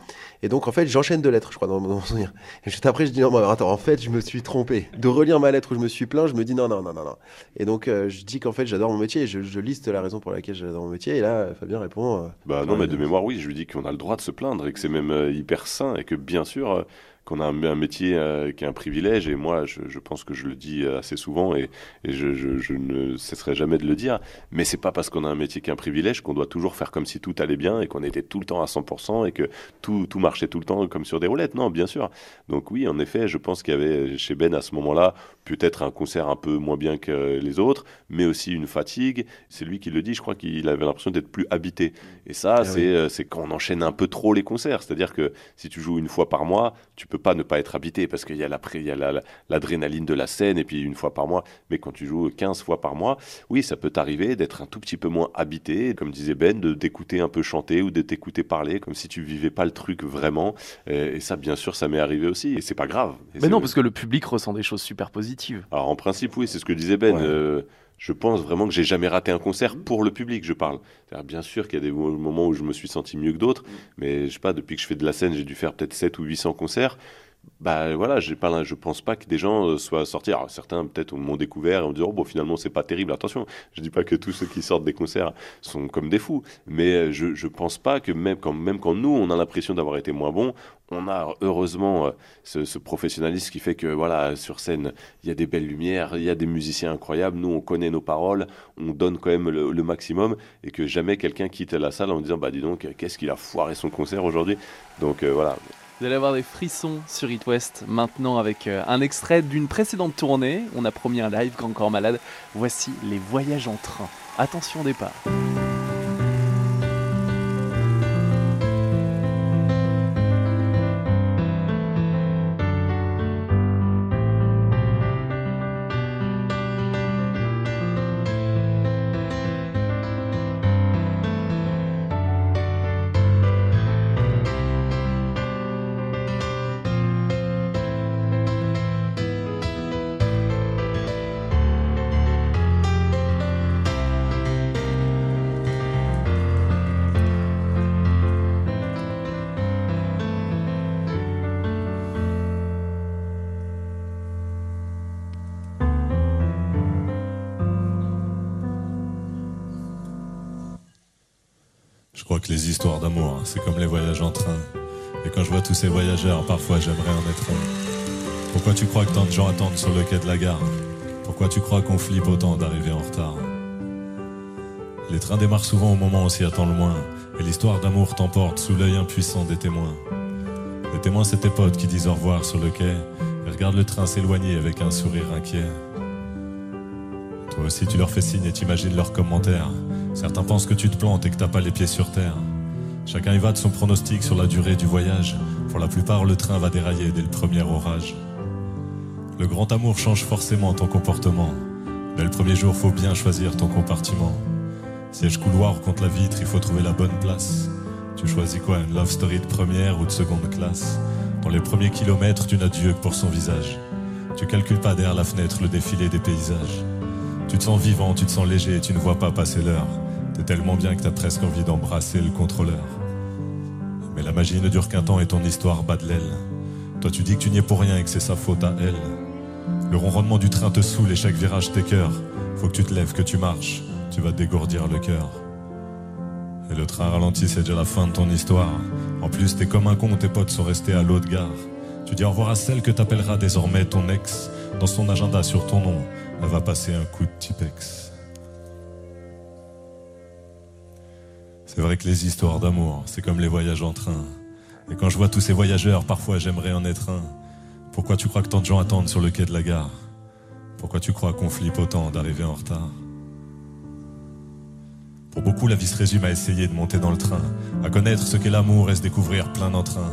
Et donc, en fait, j'enchaîne deux lettres, je crois, dans, dans mon souvenir. Et juste après, je dis non, mais attends, en fait, je me suis trompé. De relire ma lettre où je me suis plaint, je me dis non, non, non, non, non. Et donc, euh, je dis qu'en fait, j'adore mon métier et je, je liste la raison pour laquelle j'adore mon métier. Et là, Fabien répond. euh, Bah non, mais de mémoire, oui, je lui dis qu'on a le droit de se plaindre et que c'est même euh, hyper sain et que bien sûr euh, qu'on a un, un métier euh, qui est un privilège et moi, je, je pense que je le dis euh, assez souvent et, et je, je- je ne cesserai jamais de le dire. Mais c'est pas parce qu'on a un métier qui est un privilège qu'on doit toujours faire comme si tout allait bien et qu'on était tout le temps à 100% et que tout, tout marchait tout le temps comme sur des roulettes. Non, bien sûr. Donc oui, en effet, je pense qu'il y avait chez Ben à ce moment-là peut-être un concert un peu moins bien que les autres, mais aussi une fatigue. C'est lui qui le dit, je crois qu'il avait l'impression d'être plus habité. Et ça, Ah c'est oui. euh, c'est quand on enchaîne un peu trop les concerts. C'est-à-dire que si tu joues une fois par mois, tu peux pas ne pas être habité parce qu'il y a la- il y a la- l'adrénaline de la scène et puis une fois par mois. Mais quand tu joues 15 fois par mois, oui, ça peut t'arriver d'être un tout petit peu moins habité, comme disait Ben, de t'écouter un peu chanter ou de t'écouter parler comme si tu vivais pas le truc vraiment. Et, et ça, bien sûr, ça m'est arrivé aussi. Et c'est pas grave. Et Mais non, parce que le public ressent des choses super positives. alors en principe, oui, c'est ce que disait Ben. Ouais. Euh, je pense vraiment que j'ai jamais raté un concert pour le public, je parle. Bien sûr qu'il y a des mo- moments où je me suis senti mieux que d'autres, mais je sais pas, depuis que je fais de la scène, j'ai dû faire peut-être 7 ou 800 concerts. Bah voilà, j'ai pas, je pense pas que des gens euh, soient sortis. Alors certains peut-être m'ont découvert et ont dit oh bon finalement c'est pas terrible. Attention, je dis pas que tous ceux qui sortent des concerts sont comme des fous, mais euh, je je pense pas que même quand même quand nous on a l'impression d'avoir été moins bons, on a heureusement euh, ce, professionnalisme qui fait que voilà sur scène il y a des belles lumières, il y a des musiciens incroyables. Nous on connaît nos paroles, on donne quand même le, le maximum et que jamais quelqu'un quitte la salle en disant bah dis donc qu'est-ce qu'il a foiré son concert aujourd'hui. Donc euh, voilà. Vous allez avoir des frissons sur It West maintenant avec euh, un extrait d'une précédente tournée. On a promis un live Grand Corps Malade. Voici les voyages en train. Attention au départ. Les histoires d'amour, hein, c'est comme les voyages en train. Et quand je vois tous ces voyageurs, parfois j'aimerais en être un. Pourquoi tu crois que tant de gens attendent sur le quai de la gare Pourquoi tu crois qu'on flippe autant d'arriver en retard Les trains démarrent souvent au moment où on s'y attend le moins. Et l'histoire d'amour t'emporte sous l'œil impuissant des témoins. Les témoins, c'est tes potes qui disent au revoir sur le quai et regardent le train s'éloigner avec un sourire inquiet. Toi aussi, tu leur fais signe et t'imagines leurs commentaires. Certains pensent que tu te plantes et que t'as pas les pieds sur terre. Chacun y va de son pronostic sur la durée du voyage. Pour la plupart, le train va dérailler dès le premier orage. Le grand amour change forcément ton comportement. Dès le premier jour, faut bien choisir ton compartiment. Siège couloir contre la vitre, il faut trouver la bonne place. Tu choisis quoi, une love story de première ou de seconde classe? Dans les premiers kilomètres, tu n'as Dieu pour son visage. Tu calcules pas derrière la fenêtre le défilé des paysages. Tu te sens vivant, tu te sens léger et tu ne vois pas passer l'heure. T'es tellement bien que t'as presque envie d'embrasser le contrôleur. Mais la magie ne dure qu'un temps et ton histoire bat de l'aile. Toi tu dis que tu n'y es pour rien et que c'est sa faute à elle. Le ronronnement du train te saoule et chaque virage t'écœure. Faut que tu te lèves, que tu marches, tu vas dégourdir le cœur. Et le train ralentit, c'est déjà la fin de ton histoire. En plus, t'es comme un con, tes potes sont restés à l'autre gare. Tu dis au revoir à celle que t'appelleras désormais ton ex. Dans son agenda sur ton nom, elle va passer un coup de Tipex. C'est vrai que les histoires d'amour, c'est comme les voyages en train. Et quand je vois tous ces voyageurs, parfois j'aimerais en être un. Pourquoi tu crois que tant de gens attendent sur le quai de la gare? Pourquoi tu crois qu'on flippe autant d'arriver en retard? Pour beaucoup, la vie se résume à essayer de monter dans le train, à connaître ce qu'est l'amour et se découvrir plein d'entrain.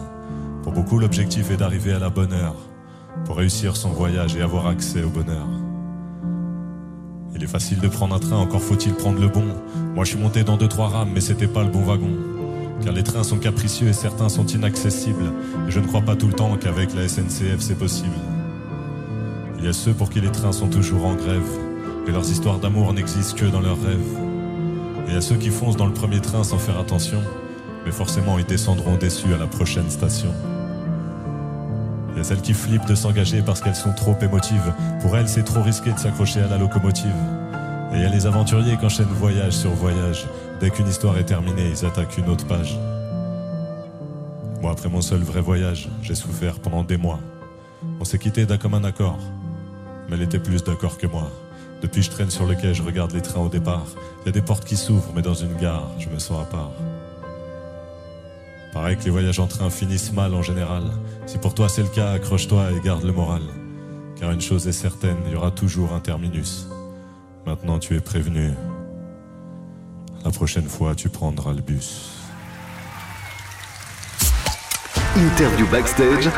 Pour beaucoup, l'objectif est d'arriver à la bonne heure, pour réussir son voyage et avoir accès au bonheur. Il est facile de prendre un train, encore faut-il prendre le bon. Moi je suis monté dans deux trois rames, mais c'était pas le bon wagon. Car les trains sont capricieux et certains sont inaccessibles. Et je ne crois pas tout le temps qu'avec la SNCF c'est possible. Il y a ceux pour qui les trains sont toujours en grève. Et leurs histoires d'amour n'existent que dans leurs rêves. Et il y a ceux qui foncent dans le premier train sans faire attention. mais forcément ils descendront déçus à la prochaine station. Il y a celles qui flippent de s'engager parce qu'elles sont trop émotives. Pour elles, c'est trop risqué de s'accrocher à la locomotive. Et il y a les aventuriers qui enchaînent voyage sur voyage. Dès qu'une histoire est terminée, ils attaquent une autre page. Moi, après mon seul vrai voyage, j'ai souffert pendant des mois. On s'est quitté d'un commun accord. Mais elle était plus d'accord que moi. Depuis, je traîne sur le quai, je regarde les trains au départ. Il y a des portes qui s'ouvrent, mais dans une gare, je me sens à part. Pareil que les voyages en train finissent mal en général. Si pour toi c'est le cas, accroche-toi et garde le moral. Car une chose est certaine, il y aura toujours un terminus. Maintenant tu es prévenu. La prochaine fois, tu prendras le bus. Interview backstage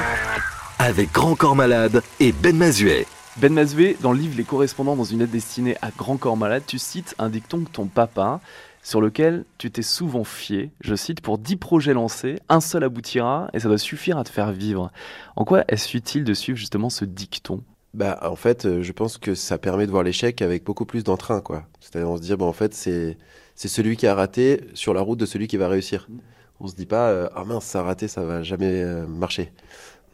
avec Grand Corps Malade et Ben Mazuet. Ben Mazuet, dans le livre Les correspondants dans une lettre destinée à Grand Corps Malade, tu cites un dicton de ton papa sur lequel tu t'es souvent fié. Je cite, pour 10 projets lancés, un seul aboutira et ça doit suffire à te faire vivre. En quoi est-ce utile de suivre justement ce dicton? Bah, en fait, euh, je pense que ça permet de voir l'échec avec beaucoup plus d'entrain, quoi. C'est-à-dire, on se dit, en fait, c'est, c'est celui qui a raté sur la route de celui qui va réussir. On se dit pas, euh, ah mince, ça a raté, ça va jamais euh, marcher.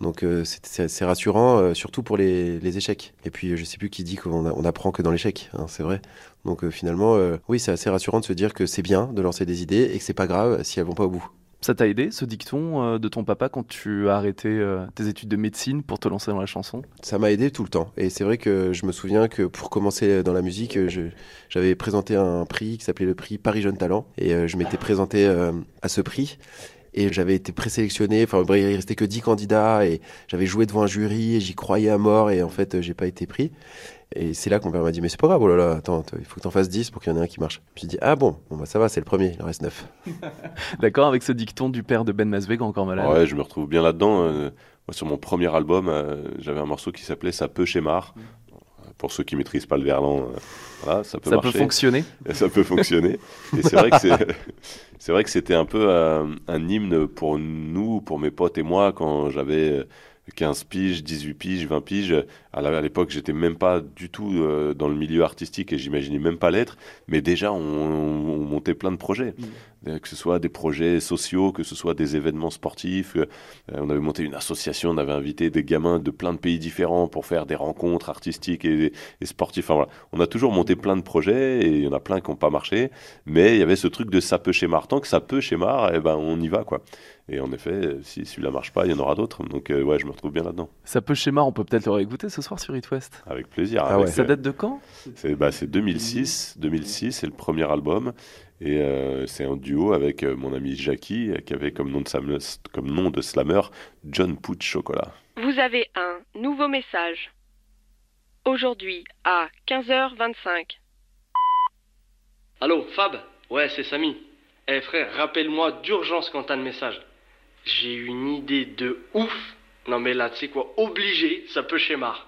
Donc, c'est, rassurant, surtout pour les, les échecs. Et puis, je sais plus qui dit qu'on on apprend que dans l'échec, hein, c'est vrai. Donc, euh, finalement, euh, oui, c'est assez rassurant de se dire que c'est bien de lancer des idées et que c'est pas grave si elles vont pas au bout. Ça t'a aidé, ce dicton euh, de ton papa, quand tu as arrêté tes études de médecine pour te lancer dans la chanson? Ça m'a aidé tout le temps. Et c'est vrai que je me souviens que pour commencer dans la musique, j'avais présenté un prix qui s'appelait le prix Paris Jeune Talent. Et je m'étais présenté à ce prix. Et j'avais été présélectionné. Enfin, il restait que 10 candidats. Et j'avais joué devant un jury. Et j'y croyais à mort. Et en fait, j'ai pas été pris. Et c'est là qu'on m'a dit, mais c'est pas grave, oh là là, attends, il faut que t'en fasses 10 pour qu'il y en ait un qui marche. Je me suis dit, ah bon, bon bah ça va, c'est le premier, il en reste 9. D'accord avec ce dicton du père de Ben Mazuet, Grand Corps Malade Ouais, je me retrouve bien là-dedans. euh, moi, sur mon premier album, euh, j'avais un morceau qui s'appelait Ça peut chez Mar. Pour ceux qui maîtrisent pas le verlan, euh, voilà, ça peut Ça marcher. peut fonctionner ça peut fonctionner. Et c'est vrai que c'est, vrai que c'était un peu euh, un hymne pour nous, pour mes potes et moi, quand j'avais euh, 15 piges, 18 piges, 20 piges. À l'époque, j'étais même pas du tout euh, dans le milieu artistique et j'imaginais même pas l'être. Mais déjà, on, on montait plein de projets. Euh, Que ce soit des projets sociaux, que ce soit des événements sportifs. Euh, on avait monté une association, on avait invité des gamins de plein de pays différents pour faire des rencontres artistiques et, et sportives. Enfin, voilà. On a toujours monté plein de projets et il y en a plein qui n'ont pas marché. Mais il y avait ce truc de ça peut chez Mar. Tant que ça peut chez Mar, eh ben, on y va. quoi. Et en effet, euh, si celui-là marche pas, il y en aura d'autres. Donc, euh, ouais, je me retrouve bien là-dedans. Ça peut schéma, on peut peut-être le réécouter ce soir sur It West. Avec plaisir. Ah Avec, ouais. Ça date de quand? C'est bah, c'est 2006. 2006, c'est le premier album. Et euh, c'est un duo avec euh, mon ami Jackie, euh, qui avait comme nom de, sam- comme nom de slammer John Pooch Chocolat. Vous avez un nouveau message. Aujourd'hui à 15h25. Allô, Fab? Ouais, c'est Samy. Eh frère, rappelle-moi d'urgence quand t'as le message. J'ai une idée de ouf. Non mais là, tu sais quoi, obligé, ça peut schémar.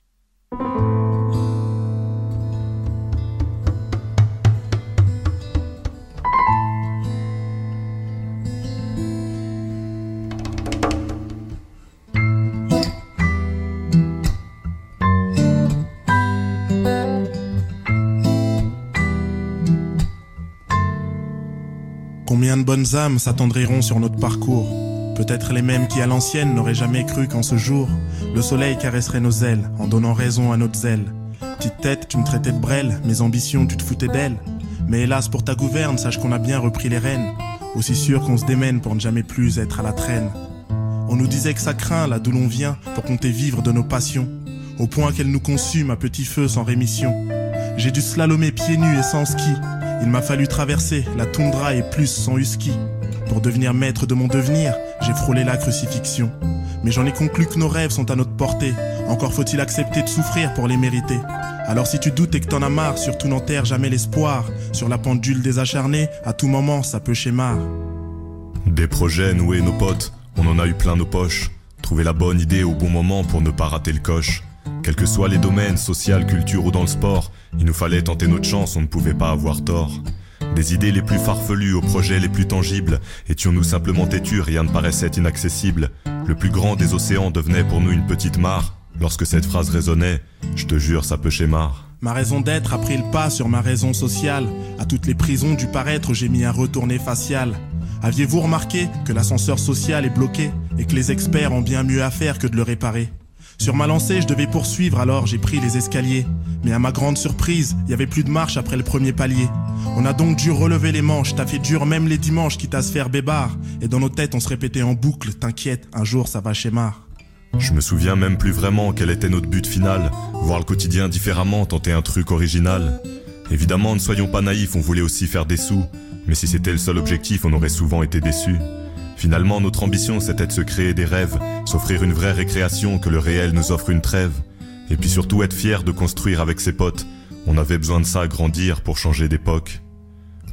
Combien de bonnes âmes s'attendriront sur notre parcours? Peut-être les mêmes qui à l'ancienne n'auraient jamais cru qu'en ce jour, le soleil caresserait nos ailes en donnant raison à notre zèle. Petite tête, tu me traitais de brêle, mes ambitions, tu te foutais d'elles. Mais hélas pour ta gouverne, sache qu'on a bien repris les rênes. Aussi sûr qu'on se démène pour ne jamais plus être à la traîne. On nous disait que ça craint là d'où l'on vient pour compter vivre de nos passions, au point qu'elles nous consument à petit feu sans rémission. J'ai dû slalomer pieds nus et sans ski. Il m'a fallu traverser la toundra et plus sans husky. Pour devenir maître de mon devenir, j'ai frôlé la crucifixion. Mais j'en ai conclu que nos rêves sont à notre portée. Encore faut-il accepter de souffrir pour les mériter. Alors si tu doutes et que t'en as marre, surtout n'enterre jamais l'espoir. Sur la pendule des acharnés, à tout moment ça peut schémar. Des projets noués nos potes, on en a eu plein nos poches. Trouver la bonne idée au bon moment pour ne pas rater le coche. Quels que soient les domaines, social, culture ou dans le sport, il nous fallait tenter notre chance, on ne pouvait pas avoir tort. Des idées les plus farfelues aux projets les plus tangibles, étions-nous simplement têtus, rien ne paraissait inaccessible. Le plus grand des océans devenait pour nous une petite mare. Lorsque cette phrase résonnait, je te jure, ça peut schémar. Ma raison d'être a pris le pas sur ma raison sociale. À toutes les prisons du paraître, j'ai mis un retourné facial. Aviez-vous remarqué que l'ascenseur social est bloqué et que les experts ont bien mieux à faire que de le réparer? Sur ma lancée, je devais poursuivre alors j'ai pris les escaliers. Mais à ma grande surprise, il y avait plus de marche après le premier palier. On a donc dû relever les manches, t'as fait dur même les dimanches quitte à se faire bébard. Et dans nos têtes, on se répétait en boucle, t'inquiète, un jour ça va chez Mar. Je me souviens même plus vraiment quel était notre but final, voir le quotidien différemment, tenter un truc original. Évidemment, ne soyons pas naïfs, on voulait aussi faire des sous, mais si c'était le seul objectif, on aurait souvent été déçus. Finalement, notre ambition, c'était de se créer des rêves, s'offrir une vraie récréation, que le réel nous offre une trêve. Et puis surtout être fier de construire avec ses potes. On avait besoin de ça, grandir pour changer d'époque.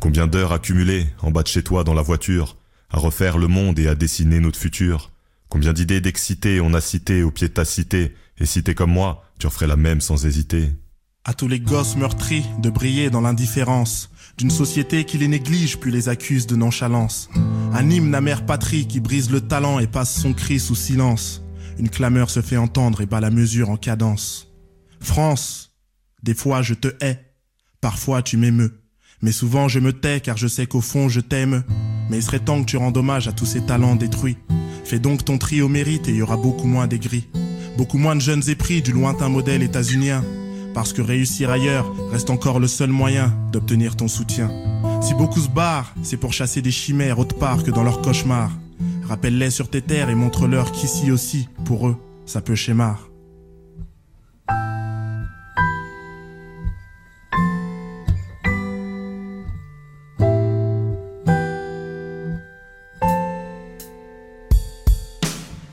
Combien d'heures accumulées, en bas de chez toi dans la voiture, à refaire le monde et à dessiner notre futur Combien d'idées d'exciter on a cité au pied de ta cité, et si t'es comme moi, tu en ferais la même sans hésiter. À tous les gosses meurtris de briller dans l'indifférence d'une société qui les néglige puis les accuse de nonchalance. Un hymne mère patrie qui brise le talent et passe son cri sous silence. Une clameur se fait entendre et bat la mesure en cadence. France, des fois je te hais, parfois tu m'émeus. Mais souvent je me tais car je sais qu'au fond je t'aime. Mais il serait temps que tu rendes hommage à tous ces talents détruits. Fais donc ton tri au mérite et il y aura beaucoup moins d'aigris. Beaucoup moins de jeunes épris du lointain modèle états-unien. Parce que réussir ailleurs reste encore le seul moyen d'obtenir ton soutien. Si beaucoup se barrent, c'est pour chasser des chimères autre part que dans leurs cauchemars. Rappelle-les sur tes terres et montre-leur qu'ici aussi, pour eux, ça peut schémar.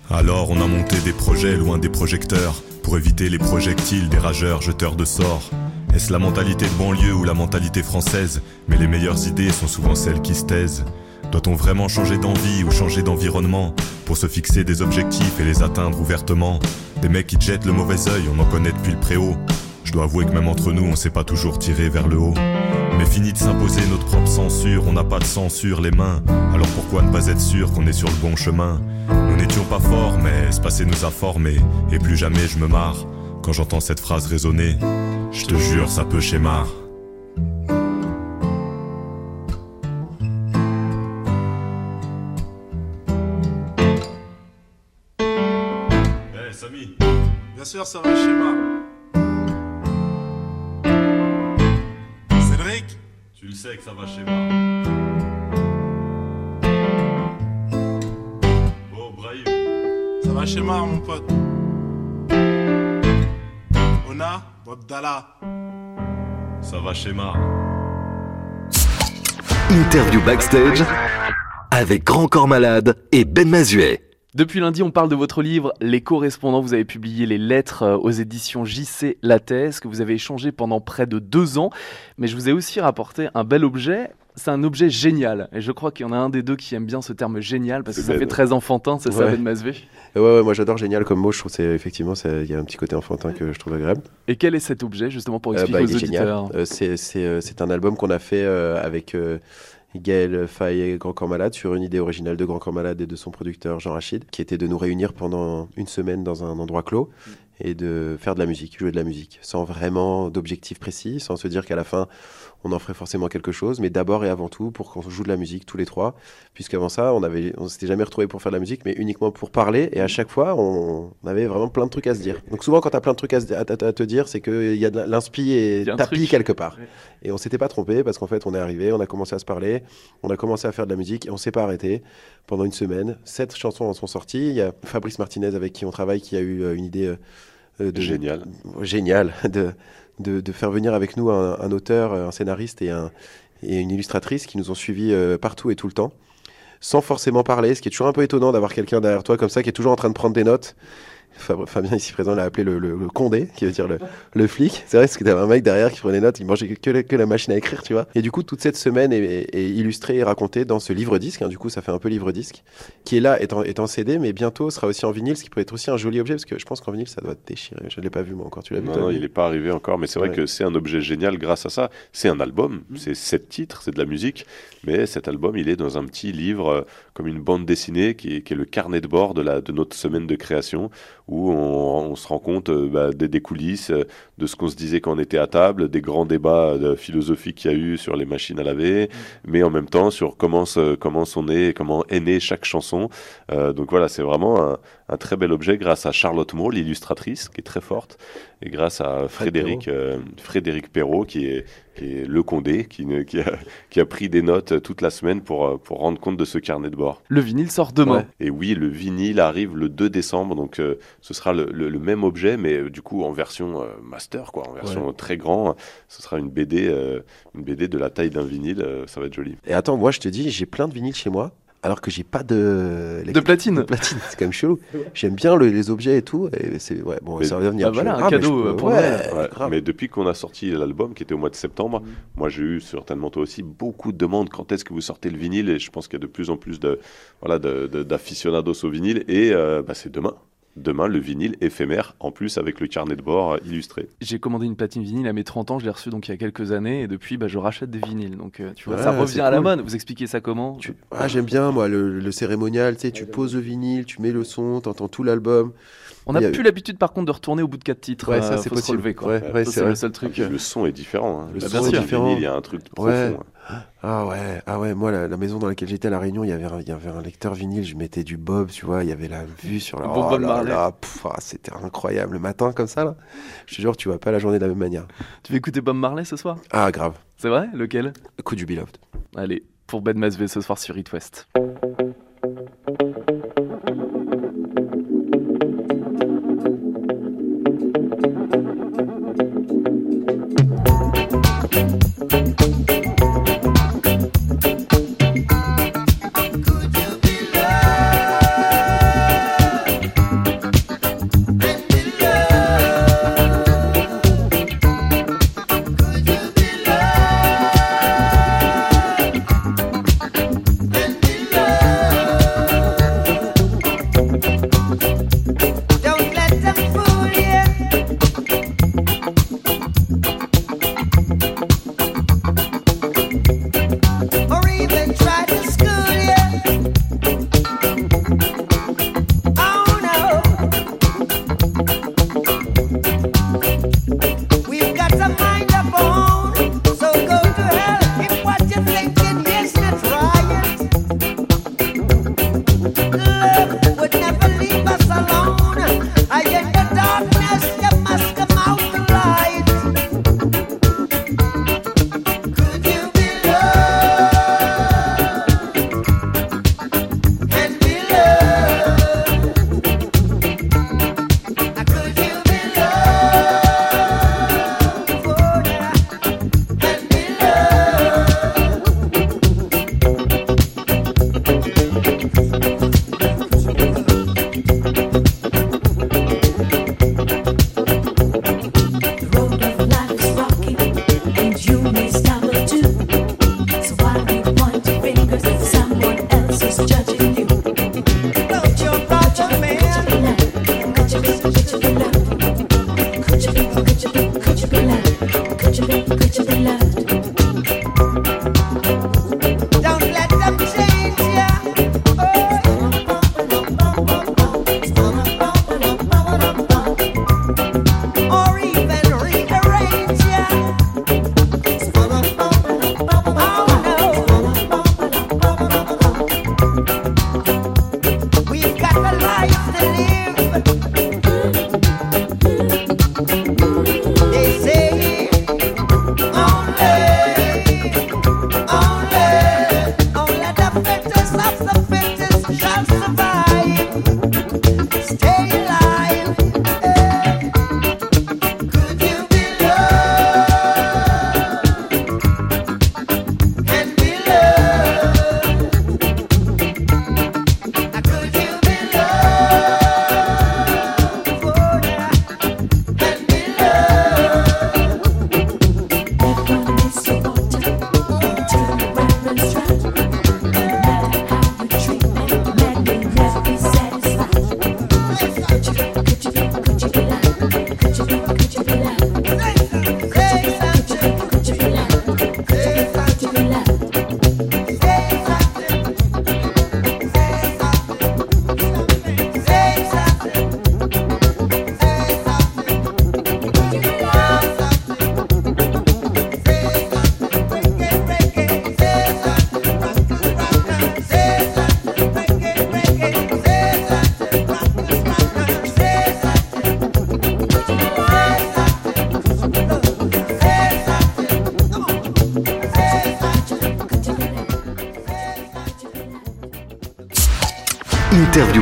Alors on a monté des projets loin des projecteurs pour éviter les projectiles des rageurs jeteurs de sorts. Est-ce la mentalité de banlieue ou la mentalité française? Mais les meilleures idées sont souvent celles qui se taisent. Doit-on vraiment changer d'envie ou changer d'environnement pour se fixer des objectifs et les atteindre ouvertement? Des mecs qui te jettent le mauvais œil, on en connaît depuis le préau. Je dois avouer que même entre nous, on s'est pas toujours tiré vers le haut. Mais fini de s'imposer notre propre censure, on n'a pas de censure les mains. Alors pourquoi ne pas être sûr qu'on est sur le bon chemin? Nous n'étions pas forts, mais ce passé nous a formés. Et plus jamais je me marre quand j'entends cette phrase résonner. Je te jure, ça peut schémar. Eh, Samy Bien sûr, ça va schéma. Cédric? Tu le sais que ça va schémar. Ça va schéma, mon pote. Ona, Abdallah. Ça va schémar. Interview backstage avec Grand Corps Malade et Ben Mazuet. Depuis lundi, on parle de votre livre Les correspondants. Vous avez publié les lettres euh, aux éditions JC Lattès que vous avez échangé pendant près de deux ans. Mais je vous ai aussi rapporté un bel objet. C'est un objet génial. Et je crois qu'il y en a un des deux qui aime bien ce terme génial parce que ça Ben. fait très enfantin, c'est ça, Ouais. Ben Mazvé Ouais, ouais, moi j'adore génial comme mot. Je trouve c'est effectivement, ça- il y a un petit côté enfantin que je trouve agréable. Et quel est cet objet, justement, pour Euh, expliquer bah, aux auditeurs? Euh, c'est euh, c'est un album qu'on a fait euh, avec euh, Gaël Faye et Grand Corps Malade sur une idée originale de Grand Corps Malade et de son producteur Jean Rachid, qui était de nous réunir pendant une semaine dans un endroit clos et de faire de la musique, jouer de la musique, sans vraiment d'objectif précis, sans se dire qu'à la fin on en ferait forcément quelque chose, mais d'abord et avant tout pour qu'on joue de la musique tous les trois, puisqu'avant ça on avait, on s'était jamais retrouvés pour faire de la musique, mais uniquement pour parler, et à chaque fois on, on avait vraiment plein de trucs à se dire. Donc souvent quand tu as plein de trucs à, se- à- à- à te dire, c'est qu'il y a de l'inspi et tapis quelque part. Ouais. Et on s'était pas trompé parce qu'en fait, on est arrivé, on a commencé à se parler, on a commencé à faire de la musique et on s'est pas arrêté pendant une semaine. Sept chansons en sont sorties. Il y a Fabrice Martinez avec qui on travaille qui a eu euh, une idée euh, euh, de Génial. géniale de, de, faire venir avec nous un, auteur, un scénariste et, et une illustratrice qui nous ont suivis euh, partout et tout le temps, sans forcément parler, ce qui est toujours un peu étonnant d'avoir quelqu'un derrière toi comme ça qui est toujours en train de prendre des notes. Fab- Fabien ici présent l'a appelé le, le, le condé, qui veut dire le, le flic. C'est vrai parce que t'avais un mec derrière qui prenait des notes, il mangeait que la, que la machine à écrire, tu vois. Et du coup, toute cette semaine est, est- est illustrée et racontée dans ce livre-disque. hein. du coup, ça fait un peu livre-disque, qui est là, est en, est en CD, mais bientôt sera aussi en vinyle, ce qui peut être aussi un joli objet, parce que je pense qu'en vinyle, ça doit te déchirer. Je ne l'ai pas vu moi encore. Tu l'as vu Non, non, il n'est pas arrivé encore, mais c'est vrai Ouais. que c'est un objet génial grâce à ça. C'est un album, c'est sept titres, c'est de la musique, mais cet album, il est dans un petit livre, euh, comme une bande dessinée, qui est, qui est le carnet de bord de, la, de notre semaine de création, où on, on se rend compte euh, bah, des, des coulisses, euh, de ce qu'on se disait quand on était à table, des grands débats euh, philosophiques qu'il y a eu sur les machines à laver, mais en même temps sur comment, se- comment sont nées, comment est née chaque chanson. Euh, donc voilà, c'est vraiment un, un très bel objet grâce à Charlotte Moore, l'illustratrice, qui est très forte, et grâce à Frédéric, euh, Frédéric Perrault, qui est, qui est le Condé, qui, ne- qui, a, qui a pris des notes toute la semaine pour, euh, pour rendre compte de ce carnet de bord. Le vinyle sort demain. Ouais. Et oui, le vinyle arrive le 2 décembre, donc euh, ce sera le, le- le même objet, mais euh, du coup en version euh, master, quoi, en version Ouais. très grand. Ce sera une BD, euh, une BD de la taille d'un vinyle, euh, ça va être joli. Et attends, moi je te dis, j'ai plein de vinyles chez moi, alors que j'ai pas de. De platine. De platine, c'est quand même chelou. J'aime bien le- les objets et tout, et c'est. Ouais, bon, Mais- ça va venir. Bah voilà, un mais je cadeau, peux- euh, pour ouais, mais depuis qu'on a sorti l'album, qui était au mois de septembre, moi j'ai eu certainement toi aussi beaucoup de demandes. Quand est-ce que vous sortez le vinyle? Et je pense qu'il y a de plus en plus de voilà de- de- d'aficionados au vinyle. Et euh, bah, c'est demain. Demain, le vinyle éphémère, en plus avec le carnet de bord illustré. J'ai commandé une platine vinyle à mes 30 ans, je l'ai reçue donc il y a quelques années et depuis bah, je rachète des vinyles. Donc euh, tu vois, Ouais, ça revient c'est à la mode. Vous expliquez ça comment? Tu- Ah, j'aime bien, moi, le, le cérémonial, tu sais, tu poses le vinyle, tu mets le son, t'entends tout l'album. On n'a a- plus l'habitude par contre de retourner au bout de 4 titres. Ouais, ça, euh, c'est faut se possible. relever quoi. Ouais, ouais, Ça, c'est c'est le seul truc. puis, le son est différent. hein. Le La son est différent. vinyle, il y a un truc profond. Ah ouais, ah ouais, moi, la, la maison dans laquelle j'étais à La Réunion, il y avait un, il y avait un lecteur vinyle, je mettais du Bob, tu vois, il y avait la vue sur la. Bon oh Bob là Marley. là, pff, ah, c'était incroyable. Le matin, comme ça, là, je te jure, tu vas pas la journée de la même manière. Tu veux écouter Bob Marley ce soir? Ah, grave. C'est vrai? Lequel? Le coup du Beloved. Allez, pour Ben Masvé ce soir sur It West.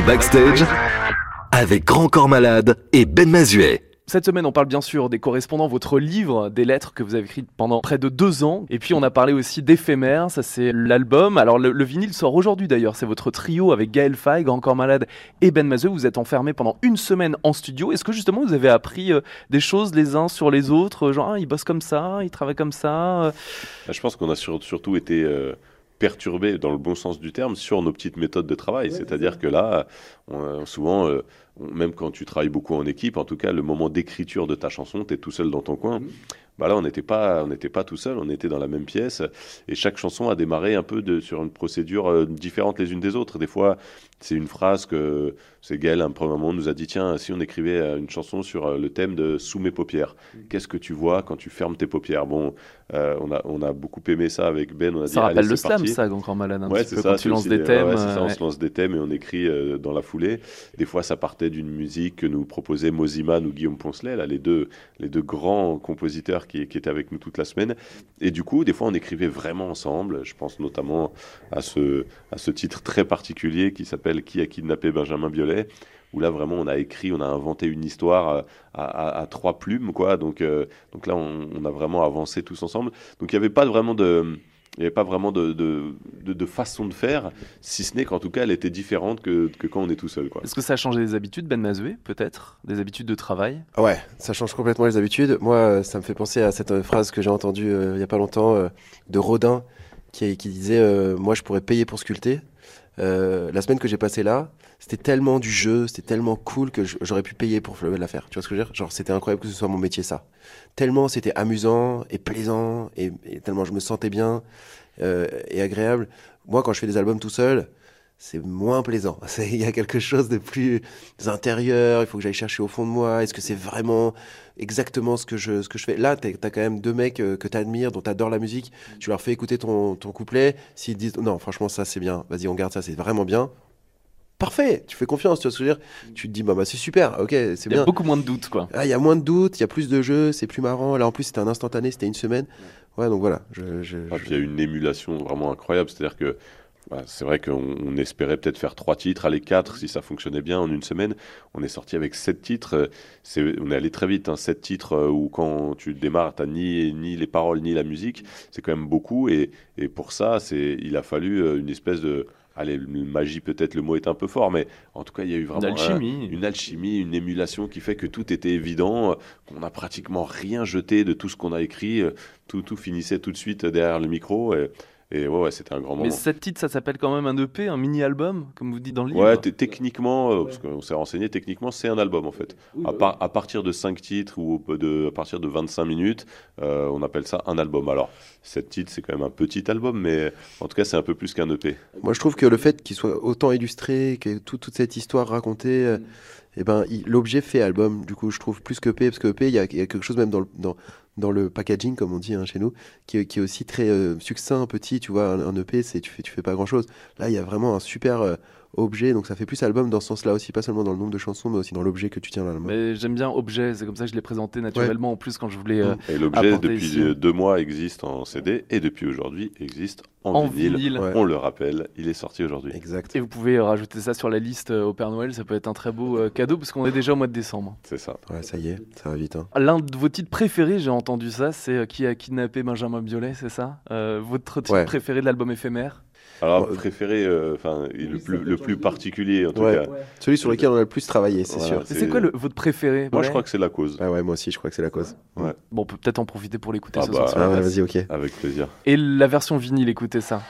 Backstage avec Grand Corps Malade et Ben Mazuet. Cette semaine, on parle bien sûr des correspondants, votre livre, des lettres que vous avez écrites pendant près de deux ans. Et puis, on a parlé aussi d'éphémère, ça c'est l'album. Alors, le, le vinyle sort aujourd'hui d'ailleurs, c'est votre trio avec Gaël Faye, Grand Corps Malade et Ben Mazeux. Vous êtes enfermés pendant une semaine en studio. Est-ce que justement, vous avez appris euh, des choses les uns sur les autres Genre, ah, ils bossent comme ça, ils travaillent comme ça euh? Je pense qu'on a sur- surtout été euh, perturbé dans le bon sens du terme sur nos petites méthodes de travail. C'est-à-dire que là, on- souvent, euh, on- même quand tu travailles beaucoup en équipe, en tout cas, le moment d'écriture de ta chanson, tu es tout seul dans ton coin. Bah là, on n'était pas, on n'était pas tout seul, on était dans la même pièce et chaque chanson a démarré un peu de, sur une procédure euh, différente les unes des autres. Des fois, c'est une phrase que c'est Gaël, à un premier moment, nous a dit tiens, si on écrivait euh, une chanson sur euh, le thème de sous mes paupières, qu'est-ce que tu vois quand tu fermes tes paupières? Bon, euh, on a, on a beaucoup aimé ça avec Ben. On a dit, Ça rappelle allez, le slam, parti. ça, Grand Malade, un Ouais, petit peu, ça. quand tu lances des thèmes, ouais, ça, on se lance des thèmes et on écrit euh, dans la foulée. Des fois, ça partait d'une musique que nous proposait Moziman ou Guillaume Poncelet, là, les deux, les deux grands compositeurs qui, étaient avec nous toute la semaine. Et du coup, des fois, on écrivait vraiment ensemble. Je pense notamment à ce, à ce titre très particulier qui s'appelle Qui a kidnappé Benjamin Biolay où là vraiment on a écrit, on a inventé une histoire euh, à trois plumes, quoi. Donc, euh, donc là on, on a vraiment avancé tous ensemble. Donc il n'y avait pas vraiment de, il y avait pas vraiment de, de, de- de façon de faire, si ce n'est qu'en tout cas elle était différente que, que quand on est tout seul. Est-ce que ça a changé des habitudes, Ben Mazoué, peut-être? Des habitudes de travail? Ouais, ça change complètement les habitudes. Moi, euh, ça me fait penser à cette euh, phrase que j'ai entendue euh, il y a pas longtemps euh, de Rodin qui, qui disait euh, Moi, je pourrais payer pour sculpter. Euh, la semaine que j'ai passée là, c'était tellement du jeu, c'était tellement cool que j'aurais pu payer pour le- la faire. Tu vois ce que je veux dire? Genre, c'était incroyable que ce soit mon métier, ça. Tellement c'était amusant et plaisant et, et tellement je me sentais bien euh, et agréable. Moi, quand je fais des albums tout seul, c'est moins plaisant. Il y a quelque chose de plus intérieur, il faut que j'aille chercher au fond de moi. Est-ce que c'est vraiment exactement ce que je, ce que je fais? Là, t'es- t'as quand même deux mecs euh, que t'admires, dont t'adores la musique. Tu leur fais écouter ton, ton couplet. S'ils disent non, franchement, ça c'est bien, vas-y, on garde ça, c'est vraiment bien. Parfait, tu fais confiance, tu vois ce que je veux dire? Tu te dis, bah, bah c'est super, ok, c'est Il y bien. a beaucoup moins de doutes, quoi. Ah, Il y a moins de doutes, il y a plus de jeux, c'est plus marrant. Là, en plus, c'était un instantané, c'était une semaine. Ouais, donc voilà. Je, je- Ah, puis il y a une émulation vraiment incroyable, c'est-à-dire que voilà, c'est vrai qu'on on espérait peut-être faire trois titres, aller quatre si ça fonctionnait bien en une semaine. On est sorti avec sept titres. on est allé très vite, hein, sept titres euh, où quand tu démarres, t'as ni ni les paroles ni la musique. C'est quand même beaucoup et, et pour ça, c'est il a fallu euh, une espèce de Allez, magie peut-être le mot est un peu fort, mais en tout cas il y a eu vraiment Une alchimie. un- une alchimie, une émulation qui fait que tout était évident, qu'on n'a pratiquement rien jeté de tout ce qu'on a écrit, tout, tout finissait tout de suite derrière le micro et, et ouais, ouais c'était un grand moment. Mais cette titre, ça s'appelle quand même un EP, un mini-album, comme vous dites dans le livre. Ouais, techniquement, euh, parce qu'on s'est renseigné, techniquement, c'est un album en fait. à, par- à partir de 5 titres ou de, à partir de 25 minutes, euh, on appelle ça un album. Alors, 7 titres, c'est quand même un petit album, mais en tout cas, c'est un peu plus qu'un E EP. Moi, je trouve que le fait qu'il soit autant illustré, que tout- toute cette histoire racontée, euh, eh ben, l'objet fait album. Du coup, je trouve plus que EP, parce que EP, il y y a quelque chose même dans le, dans, dans le packaging, comme on dit hein, chez nous, qui, est- qui est aussi très euh, succinct, petit. Tu vois, un, un EP, c'est tu fais, tu fais pas grand chose. Là, il y a vraiment un super euh, objet, donc ça fait plus album dans ce sens-là aussi, pas seulement dans le nombre de chansons, mais aussi dans l'objet que tu tiens là. Mais j'aime bien objet, c'est comme ça que je l'ai présenté naturellement en plus quand je voulais. euh, Et l'objet, depuis ici. deux mois, existe en CD et depuis aujourd'hui, existe en, En vinyle. vinyle. Ouais. On le rappelle, il est sorti aujourd'hui. Exact. Et vous pouvez euh, rajouter ça sur la liste euh, au Père Noël, ça peut être un très beau euh, cadeau parce qu'on est déjà au mois de décembre. C'est ça. Ouais, ça y est, ça va vite. hein. L'un de vos titres préférés, j'ai entendu ça, c'est euh, Qui a kidnappé Benjamin Biolay, c'est ça? Euh, Votre titre Ouais. préféré de l'album éphémère? Alors, préféré, euh, enfin, le, plus, le plus particulier en tout Ouais. cas. Celui sur lequel on a le plus travaillé, c'est Voilà, sûr. C'est quoi le- votre préféré Moi, Ouais. je crois que c'est la cause. Ah ouais, moi aussi, je crois que c'est la cause. Ouais. Bon, on peut peut-être en profiter pour l'écouter Ah ce bah, soir. Ah vas-y, ok. Avec plaisir. Et la version vinyle, écoutez ça.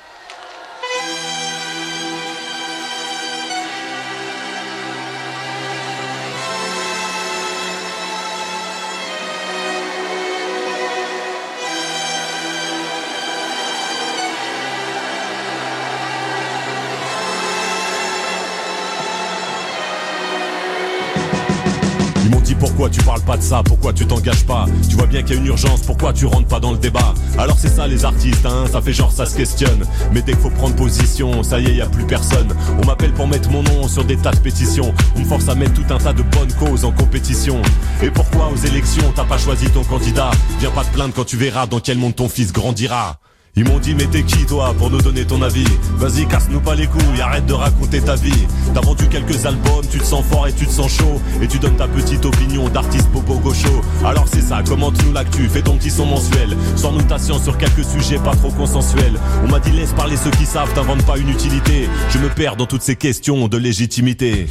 Tu parles pas de ça, pourquoi tu t'engages pas? Tu vois bien qu'il y a une urgence, pourquoi tu rentres pas dans le débat? Alors c'est ça les artistes, hein, ça fait genre ça se questionne. Mais dès qu'il faut prendre position, ça y est, y a plus personne. On m'appelle pour mettre mon nom sur des tas de pétitions. On me force à mettre tout un tas de bonnes causes en compétition. Et pourquoi aux élections t'as pas choisi ton candidat? Viens pas te plaindre quand tu verras dans quel monde ton fils grandira. Ils m'ont dit mais t'es qui toi pour nous donner ton avis? Vas-y casse-nous pas les couilles, arrête de raconter ta vie. T'as vendu quelques albums, tu te sens fort et tu te sens chaud. Et tu donnes ta petite opinion d'artiste popo gaucho. Alors c'est ça, commente-nous l'actu, fais ton petit son mensuel. Sans notation sur quelques sujets pas trop consensuels. On m'a dit laisse parler ceux qui savent, t'inventes pas une utilité. Je me perds dans toutes ces questions de légitimité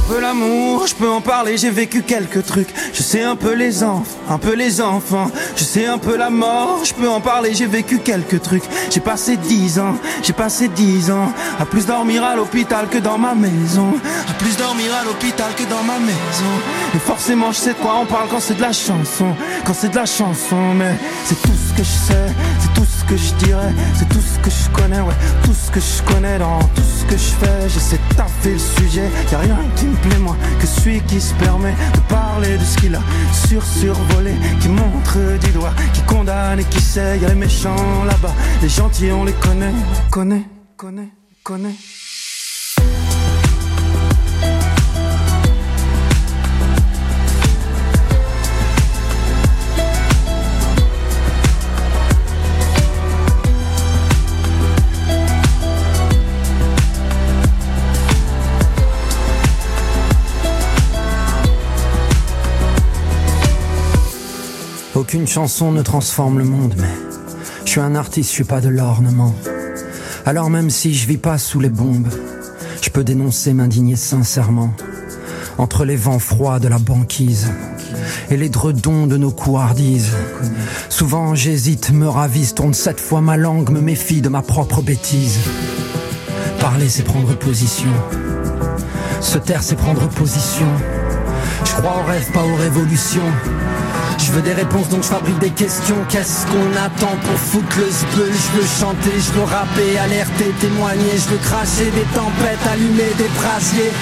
peu l'amour, je peux en parler, j'ai vécu quelques trucs. Je sais un peu les enfants, un peu les enfants. Je sais un peu la mort, je peux en parler, j'ai vécu quelques trucs. J'ai passé dix ans, j'ai passé dix ans à plus dormir à l'hôpital que dans ma maison. À plus dormir à l'hôpital que dans ma maison. Et forcément, je sais de quoi on parle quand c'est de la chanson. Quand c'est de la chanson, mais c'est tout ce que je sais, c'est tout ce je dirais, c'est tout ce que je connais, ouais. Tout ce que je connais dans tout ce que je fais. J'essaie de taffer le sujet, y a rien qui me plaît moins que celui qui se permet de parler de ce qu'il a sur survolé, qui montre du doigt, qui condamne et qui sait. Y a les méchants là-bas, les gentils on les connaît, connaît, connaît, connaît. Aucune chanson ne transforme le monde, mais je suis un artiste, je suis pas de l'ornement. Alors même si je vis pas sous les bombes, je peux dénoncer, m'indigner sincèrement. Entre les vents froids de la banquise et les dredons de nos couardises. Souvent j'hésite, me ravise, tourne sept fois ma langue, me méfie de ma propre bêtise. Parler c'est prendre position. Se taire c'est prendre position. Je crois aux rêves, pas aux révolutions. Je veux des réponses donc je fabrique des questions. Qu'est-ce qu'on attend pour foutre le spell Je veux chanter, je veux rapper, alerter, témoigner. Je veux cracher des tempêtes, allumer des brasiers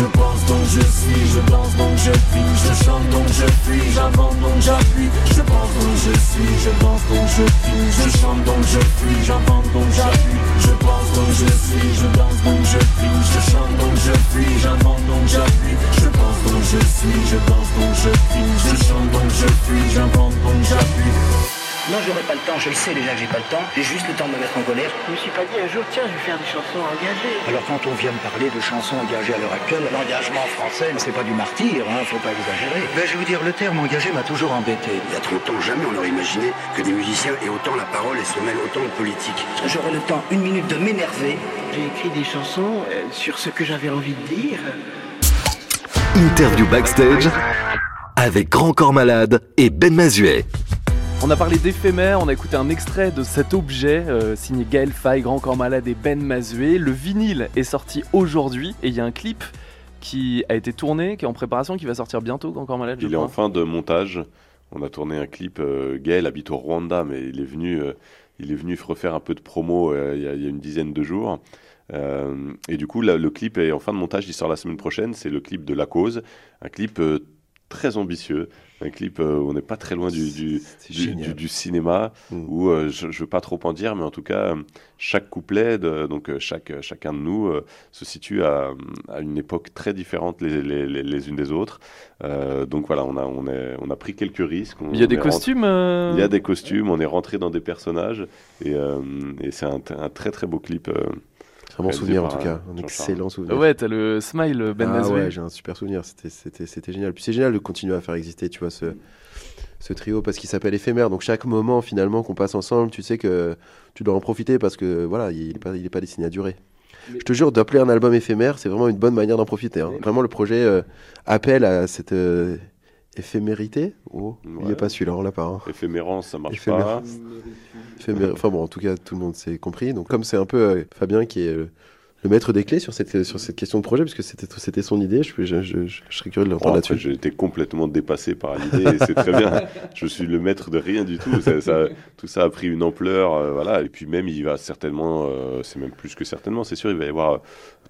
Je pense donc je suis, je danse donc je vis, je chante donc je fuis, j'avance donc j'appuie. Je pense donc je suis, je danse donc je fuis, je chante donc je fuis, j'avance donc j'appuie. Je pense donc je suis, je danse donc je fuis, je chante donc je fuis, j'avance donc j'appuie. Je pense donc je suis, je danse donc je fuis, je chante donc je fuis, j'avance donc j'appuie. Non, j'aurai pas le temps, je le sais déjà que j'ai pas le temps, j'ai juste le temps de me mettre en colère. Je me suis pas dit un jour, tiens, je vais faire des chansons engagées. Alors quand on vient me parler de chansons engagées à l'heure actuelle, l'engagement français, c'est pas du martyr, hein, faut pas exagérer. Ben, je veux dire, le terme engagé m'a toujours embêté. Il y a 30 ans, jamais on aurait imaginé que des musiciens aient autant la parole et se mêlent autant de politique. J'aurai le temps, une minute, de m'énerver. J'ai écrit des chansons euh, sur ce que j'avais envie de dire. Interview backstage avec Grand Corps Malade et Ben Mazuet. On a parlé d'éphémère, on a écouté un extrait de cet objet euh, signé Gaël Faye, Grand Corps Malade et Ben Mazué. Le vinyle est sorti aujourd'hui et il y a un clip qui a été tourné, qui est en préparation, qui va sortir bientôt, Grand Corps Malade. je Il est en fin de montage. On a tourné un clip. euh, Gaël habite au Rwanda, mais il est venu, euh, il est venu refaire un peu de promo euh, il y, a- il y a une dizaine de jours. Euh, et du coup, là, le clip est en fin de montage. Il sort la semaine prochaine. C'est le clip de La Cause, un clip euh, très ambitieux, un clip euh, où on n'est pas très loin du, du, du, génial. du- du cinéma. Où euh, je ne veux pas trop en dire, mais en tout cas, euh, chaque couplet, de- donc euh, chaque, chacun de nous, euh, se situe à, à une époque très différente les, les, les, les unes des autres. Euh, donc voilà, on a, on, est, on a pris quelques risques. On- Il y a des rentré- costumes, euh Il y a des costumes, on est rentré dans des personnages et, euh, et c'est un, un très très beau clip. Très bon souvenir en tout cas, un excellent souvenir. Ouais, t'as le smile Ben ah ouais, j'ai un super souvenir, c'était, c'était, c'était génial. Puis c'est génial de continuer à faire exister, tu vois, ce, ce trio, parce qu'il s'appelle éphémère. Donc chaque moment finalement qu'on passe ensemble, tu sais que tu dois en profiter parce que voilà, il n'est pas, il est pas destiné à durer. Je te jure, d'appeler un album éphémère, c'est vraiment une bonne manière d'en profiter. hein. Vraiment, le projet euh, appelle à cette euh, éphémérité. Oh, il n'y a pas celui-là, on l'a pas. hein. Éphémérance, ça marche pas. Enfin bon, en tout cas, tout le monde s'est compris. Donc comme c'est un peu euh, Fabien qui est euh, le maître des clés sur cette, sur cette question de projet, puisque c'était, c'était son idée. Je, je, je, je serais curieux de l'entendre après, là-dessus. J'ai été complètement dépassé par l'idée, c'est très bien. Je suis le maître de rien du tout. Ça, ça- tout ça a pris une ampleur, euh, voilà. Et puis même, il va certainement, euh, c'est même plus que certainement, c'est sûr, il va y avoir euh,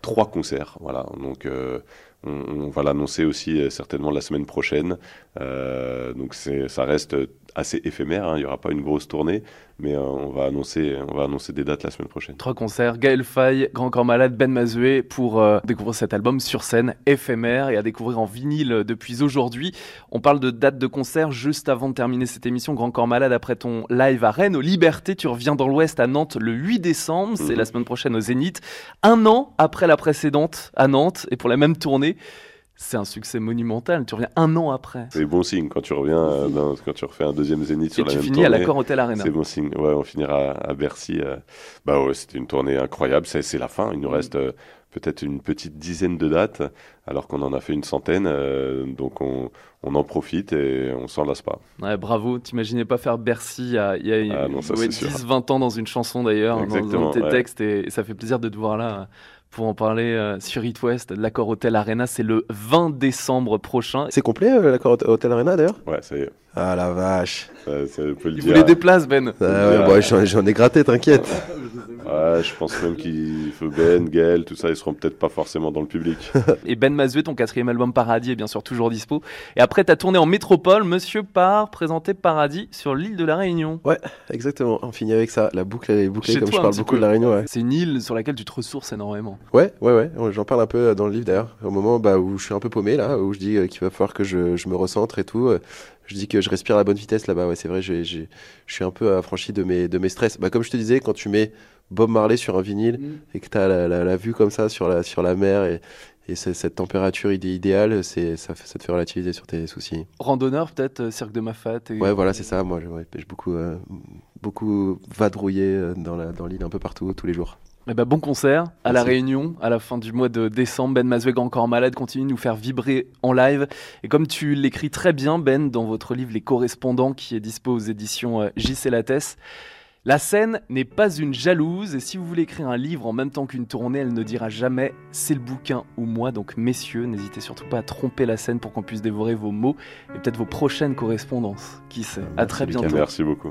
trois concerts, voilà. Donc, euh, on, on va l'annoncer aussi euh, certainement la semaine prochaine. Euh, donc, ça reste assez éphémère. hein. Il n'y aura pas une grosse tournée, mais euh, on va annoncer, on va annoncer des dates la semaine prochaine. Trois concerts, Gaël Faye, Grand Corps Malade, Ben Mazué pour euh, découvrir cet album sur scène éphémère et à découvrir en vinyle depuis aujourd'hui. On parle de date de concert juste avant de terminer cette émission. Grand Corps Malade, après ton live à Rennes, aux Libertés, tu reviens dans l'Ouest à Nantes le 8 décembre, c'est Mhm. la semaine prochaine au Zénith. Un an après la précédente à Nantes et pour la même tournée. C'est un succès monumental, tu reviens un an après. C'est bon signe quand tu reviens, euh, dans- quand tu refais un deuxième Zénith sur Et la tu même finis à tournée. l'Accor Hotel Arena. C'est bon signe. Ouais, on finira à, à Bercy. euh. Bah ouais, c'était une tournée incroyable. C'est, la fin. Il nous Mm. reste euh, peut-être une petite dizaine de dates, alors qu'on en a fait une centaine. donc on, on en profite et on s'en lasse pas. Ouais, bravo, t'imaginais pas faire Bercy il y a, y a Ah non, ça, ouais, c'est sûr. 10-20 ans dans une chanson d'ailleurs, dans, tes ouais. textes, et, et ça fait plaisir de te voir là pour en parler euh, sur It West. L'accord Hotel Arena, c'est le 20 décembre prochain. C'est complet, euh, l'accord Hot- Hotel Arena d'ailleurs? Ouais, ça y est. Ah la vache. Ça, ça peut le Il dire. voulait des places, Ben. Ah ouais, bon, j'en, ai gratté, t'inquiète. Ouais, je pense même qu'il faut Ben, Gaël, tout ça, ils seront peut-être pas forcément dans le public. Et Ben Mazué, ton quatrième album Paradis est bien sûr toujours dispo. Et après, t'as tourné en métropole, Monsieur part présenter Paradis sur l'île de la Réunion. Ouais, exactement. On finit avec ça. La boucle elle est bouclée, Chez comme toi, je parle beaucoup peu. de la Réunion. Ouais. C'est une île sur laquelle tu te ressources énormément. Ouais, ouais, ouais. J'en parle un peu euh, dans le livre d'ailleurs. Au moment bah, où je suis un peu paumé là, où je dis euh, qu'il va falloir que je, je me recentre et tout. Je dis que je respire à la bonne vitesse là-bas. Ouais, c'est vrai. j'ai- j'ai- Je suis un peu affranchi de mes de mes stress. Bah, comme je te disais, quand tu mets Bob Marley sur un vinyle et que t'as la, la, la vue comme ça sur la sur la mer et et cette température idé- idéale, c'est ça, te fait relativiser sur tes soucis. Randonneur, peut-être, euh, Cirque de Mafat. Et... Ouais, voilà, c'est ça. Moi, je- ouais, j'ai beaucoup euh, beaucoup vadrouillé euh, dans la dans l'île un peu partout tous les jours. Eh ben, bon concert à La. Réunion à la fin du mois de décembre. Ben Mazoueg encore malade continue de nous faire vibrer en live. Et comme tu l'écris très bien, Ben, dans votre livre Les Correspondants qui est dispo aux éditions euh, JC Lattès, la scène n'est pas une jalouse. Et si vous voulez écrire un livre en même temps qu'une tournée, elle ne dira jamais c'est le bouquin ou moi. Donc messieurs, n'hésitez surtout pas à tromper la scène pour qu'on puisse dévorer vos mots et peut-être vos prochaines correspondances. Qui sait À très bientôt. Merci beaucoup.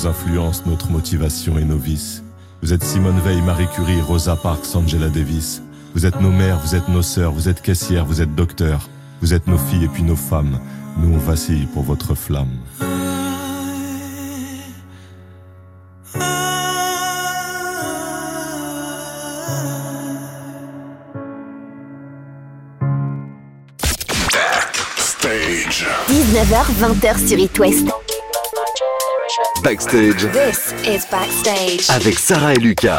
Nos influences, notre motivation et nos vices. Vous êtes Simone Veil, Marie Curie, Rosa Parks, Angela Davis. Vous êtes nos mères, vous êtes nos sœurs, vous êtes caissières, vous êtes docteurs, vous êtes nos filles et puis nos femmes. Nous on vacille pour votre flamme. Backstage. 19h, 20h sur It West. Backstage This is Backstage. avec Sarah et Lucas.